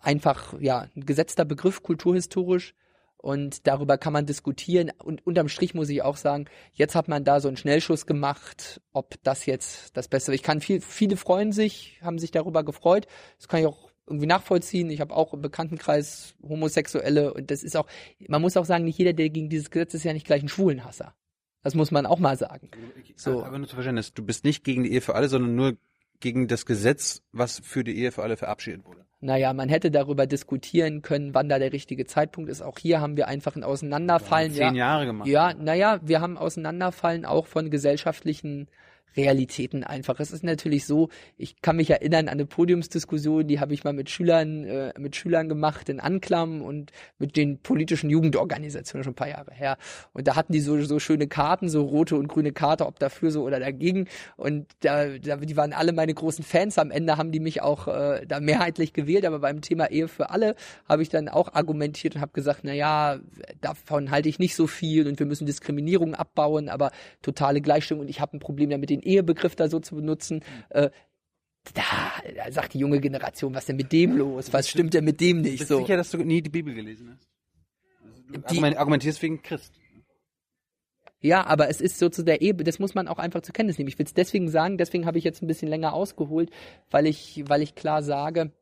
einfach ja ein gesetzter Begriff kulturhistorisch und darüber kann man diskutieren und unterm Strich muss ich auch sagen, jetzt hat man da so einen Schnellschuss gemacht, ob das jetzt das Beste. Ich kann viel, viele freuen sich, haben sich darüber gefreut. Das kann ich auch irgendwie nachvollziehen. Ich habe auch im Bekanntenkreis Homosexuelle und das ist auch, man muss auch sagen, nicht jeder, der gegen dieses Gesetz ist, ja nicht gleich ein Schwulenhasser. Das muss man auch mal sagen. So. Aber nur zu Verständnis, du bist nicht gegen die Ehe für alle, sondern nur gegen das Gesetz, was für die Ehe für alle verabschiedet wurde. Naja, man hätte darüber diskutieren können, wann da der richtige Zeitpunkt ist. Auch hier haben wir einfach ein Auseinanderfallen. Zehn ja, Jahre gemacht. Ja, naja, wir haben Auseinanderfallen auch von gesellschaftlichen Realitäten einfach. Es ist natürlich so, ich kann mich erinnern an eine Podiumsdiskussion, die habe ich mal mit Schülern, äh, mit Schülern gemacht in Anklam und mit den politischen Jugendorganisationen schon ein paar Jahre her. Und da hatten die so, so schöne Karten, so rote und grüne Karte, ob dafür so oder dagegen. Und da, da, die waren alle meine großen Fans. Am Ende haben die mich auch äh, da mehrheitlich gewählt, aber beim Thema Ehe für alle habe ich dann auch argumentiert und habe gesagt, na ja, davon halte ich nicht so viel und wir müssen Diskriminierung abbauen, aber totale Gleichstellung und ich habe ein Problem damit, den Ehebegriff da so zu benutzen. Äh, da, da sagt die junge Generation, was denn mit dem los? Was stimmt denn mit dem nicht Bist so? sicher, dass du nie die Bibel gelesen hast? Du Die- argument- argumentierst wegen Christ. Ja, aber es ist so zu der Ehe, das muss man auch einfach zur Kenntnis nehmen. Ich will es deswegen sagen, deswegen habe ich jetzt ein bisschen länger ausgeholt, weil ich, weil ich klar sage,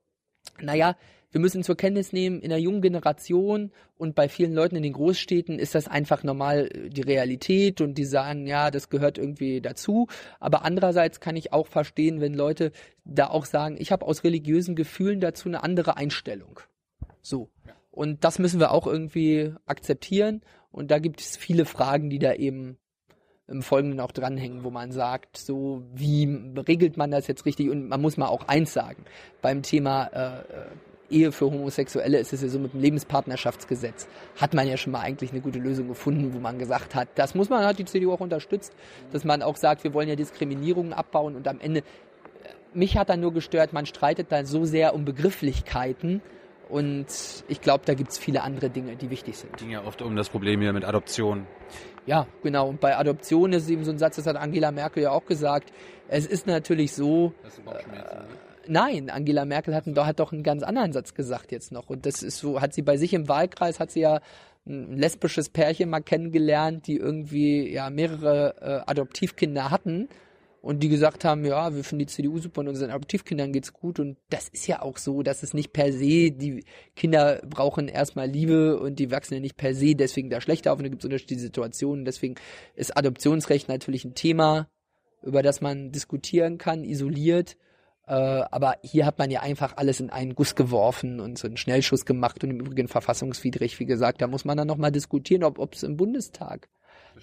naja, wir müssen zur Kenntnis nehmen, in der jungen Generation und bei vielen Leuten in den Großstädten ist das einfach normal äh, die Realität und die sagen, ja, das gehört irgendwie dazu. Aber andererseits kann ich auch verstehen, wenn Leute da auch sagen, ich habe aus religiösen Gefühlen dazu eine andere Einstellung. So. Und das müssen wir auch irgendwie akzeptieren. Und da gibt es viele Fragen, die da eben im Folgenden auch dranhängen, wo man sagt, so wie regelt man das jetzt richtig? Und man muss mal auch eins sagen, beim Thema äh, äh, Ehe für Homosexuelle ist es ja so mit dem Lebenspartnerschaftsgesetz. Hat man ja schon mal eigentlich eine gute Lösung gefunden, wo man gesagt hat, das muss man, hat die CDU auch unterstützt, dass man auch sagt, wir wollen ja Diskriminierungen abbauen und am Ende, mich hat dann nur gestört, man streitet da so sehr um Begrifflichkeiten und ich glaube, da gibt es viele andere Dinge, die wichtig sind. ging ja oft um das Problem hier mit Adoption. Ja, genau. Und bei Adoption ist es eben so ein Satz, das hat Angela Merkel ja auch gesagt. Es ist natürlich so, Nein, Angela Merkel hat, hat doch einen ganz anderen Satz gesagt jetzt noch. Und das ist so, hat sie bei sich im Wahlkreis, hat sie ja ein lesbisches Pärchen mal kennengelernt, die irgendwie ja mehrere äh, Adoptivkinder hatten und die gesagt haben, ja, wir finden die CDU super und unseren Adoptivkindern geht's gut. Und das ist ja auch so, dass es nicht per se, die Kinder brauchen erstmal Liebe und die wachsen ja nicht per se deswegen da schlechter auf und da gibt es unterschiedliche Situationen. Deswegen ist Adoptionsrecht natürlich ein Thema, über das man diskutieren kann, isoliert. Äh, aber hier hat man ja einfach alles in einen Guss geworfen und so einen Schnellschuss gemacht und im Übrigen verfassungswidrig, wie gesagt. Da muss man dann nochmal diskutieren, ob es im Bundestag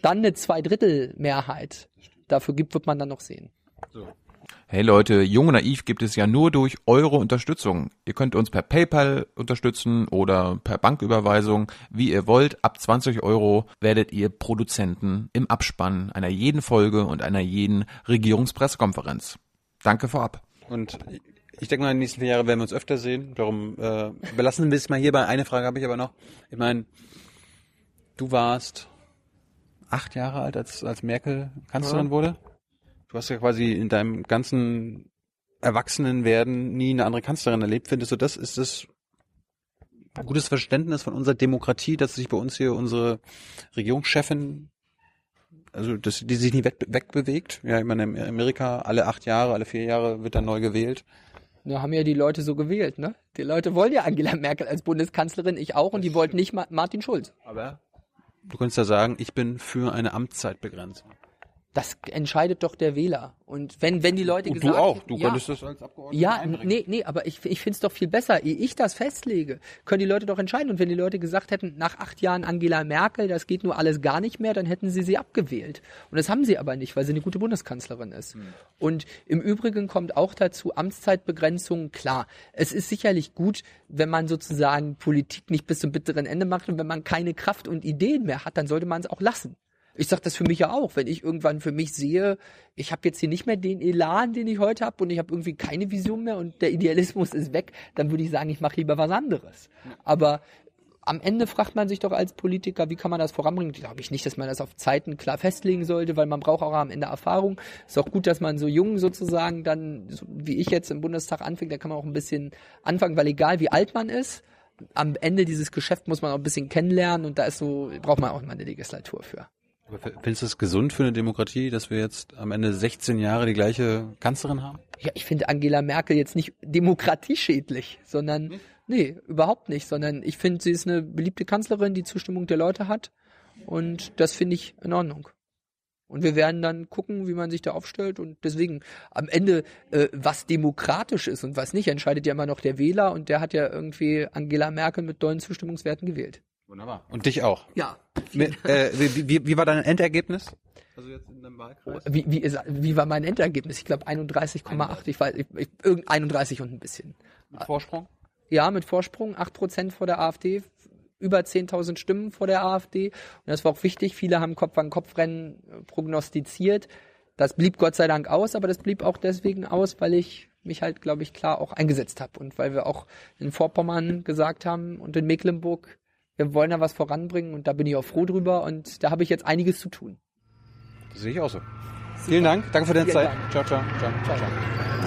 dann eine Zweidrittelmehrheit dafür gibt, wird man dann noch sehen. So. Hey Leute, Jung und Naiv gibt es ja nur durch eure Unterstützung. Ihr könnt uns per PayPal unterstützen oder per Banküberweisung, wie ihr wollt. Ab 20 Euro werdet ihr Produzenten im Abspann einer jeden Folge und einer jeden Regierungspressekonferenz. Danke vorab. Und ich denke mal, in den nächsten vier Jahren werden wir uns öfter sehen. Darum äh, belassen wir es mal hierbei. Eine Frage habe ich aber noch. Ich meine, du warst acht Jahre alt, als, als Merkel Kanzlerin ja. wurde. Du hast ja quasi in deinem ganzen Erwachsenenwerden nie eine andere Kanzlerin erlebt. Findest du, das ist das ein gutes Verständnis von unserer Demokratie, dass sich bei uns hier unsere Regierungschefin also dass die sich nicht weg, wegbewegt. Ja, ich meine, in Amerika alle acht Jahre, alle vier Jahre wird dann neu gewählt. Da haben ja die Leute so gewählt, ne? Die Leute wollen ja Angela Merkel als Bundeskanzlerin, ich auch, und die wollten nicht Martin Schulz. Aber du könntest ja sagen, ich bin für eine Amtszeitbegrenzung das entscheidet doch der Wähler. Und wenn, wenn die Leute und gesagt Du auch, du ja, könntest das als Abgeordneter Ja, nee, nee, aber ich, ich finde es doch viel besser. Ehe ich das festlege, können die Leute doch entscheiden. Und wenn die Leute gesagt hätten, nach acht Jahren Angela Merkel, das geht nur alles gar nicht mehr, dann hätten sie sie abgewählt. Und das haben sie aber nicht, weil sie eine gute Bundeskanzlerin ist. Hm. Und im Übrigen kommt auch dazu Amtszeitbegrenzung. Klar, es ist sicherlich gut, wenn man sozusagen Politik nicht bis zum bitteren Ende macht und wenn man keine Kraft und Ideen mehr hat, dann sollte man es auch lassen. Ich sage das für mich ja auch, wenn ich irgendwann für mich sehe, ich habe jetzt hier nicht mehr den Elan, den ich heute habe und ich habe irgendwie keine Vision mehr und der Idealismus ist weg, dann würde ich sagen, ich mache lieber was anderes. Aber am Ende fragt man sich doch als Politiker, wie kann man das voranbringen? Glaube ich nicht, dass man das auf Zeiten klar festlegen sollte, weil man braucht auch am Ende Erfahrung. Ist auch gut, dass man so jung sozusagen dann, so wie ich jetzt im Bundestag anfängt, da kann man auch ein bisschen anfangen, weil egal wie alt man ist, am Ende dieses Geschäft muss man auch ein bisschen kennenlernen und da ist so, braucht man auch mal eine Legislatur für. Findest du es gesund für eine Demokratie, dass wir jetzt am Ende 16 Jahre die gleiche Kanzlerin haben? Ja, ich finde Angela Merkel jetzt nicht demokratieschädlich, sondern, hm? nee, überhaupt nicht, sondern ich finde, sie ist eine beliebte Kanzlerin, die Zustimmung der Leute hat und das finde ich in Ordnung. Und wir werden dann gucken, wie man sich da aufstellt. Und deswegen am Ende, äh, was demokratisch ist und was nicht, entscheidet ja immer noch der Wähler. Und der hat ja irgendwie Angela Merkel mit dollen Zustimmungswerten gewählt. Wunderbar. Und dich auch. Ja. Mit, äh, wie, wie, wie war dein Endergebnis? Also jetzt in deinem Wahlkreis? Wie, wie, ist, wie war mein Endergebnis? Ich glaube 31,8. Ich weiß, ich, ich, 31 und ein bisschen. Mit Vorsprung? Ja, mit Vorsprung. 8 Prozent vor der AfD. Über 10.000 Stimmen vor der AfD. Und das war auch wichtig. Viele haben Kopf-an-Kopf-Rennen äh, prognostiziert. Das blieb Gott sei Dank aus, aber das blieb auch deswegen aus, weil ich mich halt, glaube ich, klar auch eingesetzt habe und weil wir auch in Vorpommern gesagt haben und in Mecklenburg, wir wollen da was voranbringen und da bin ich auch froh drüber und da habe ich jetzt einiges zu tun. Das sehe ich auch so. Super. Vielen Dank, danke für deine Vielen Zeit. Dank. Ciao, ciao, ciao, ciao. ciao.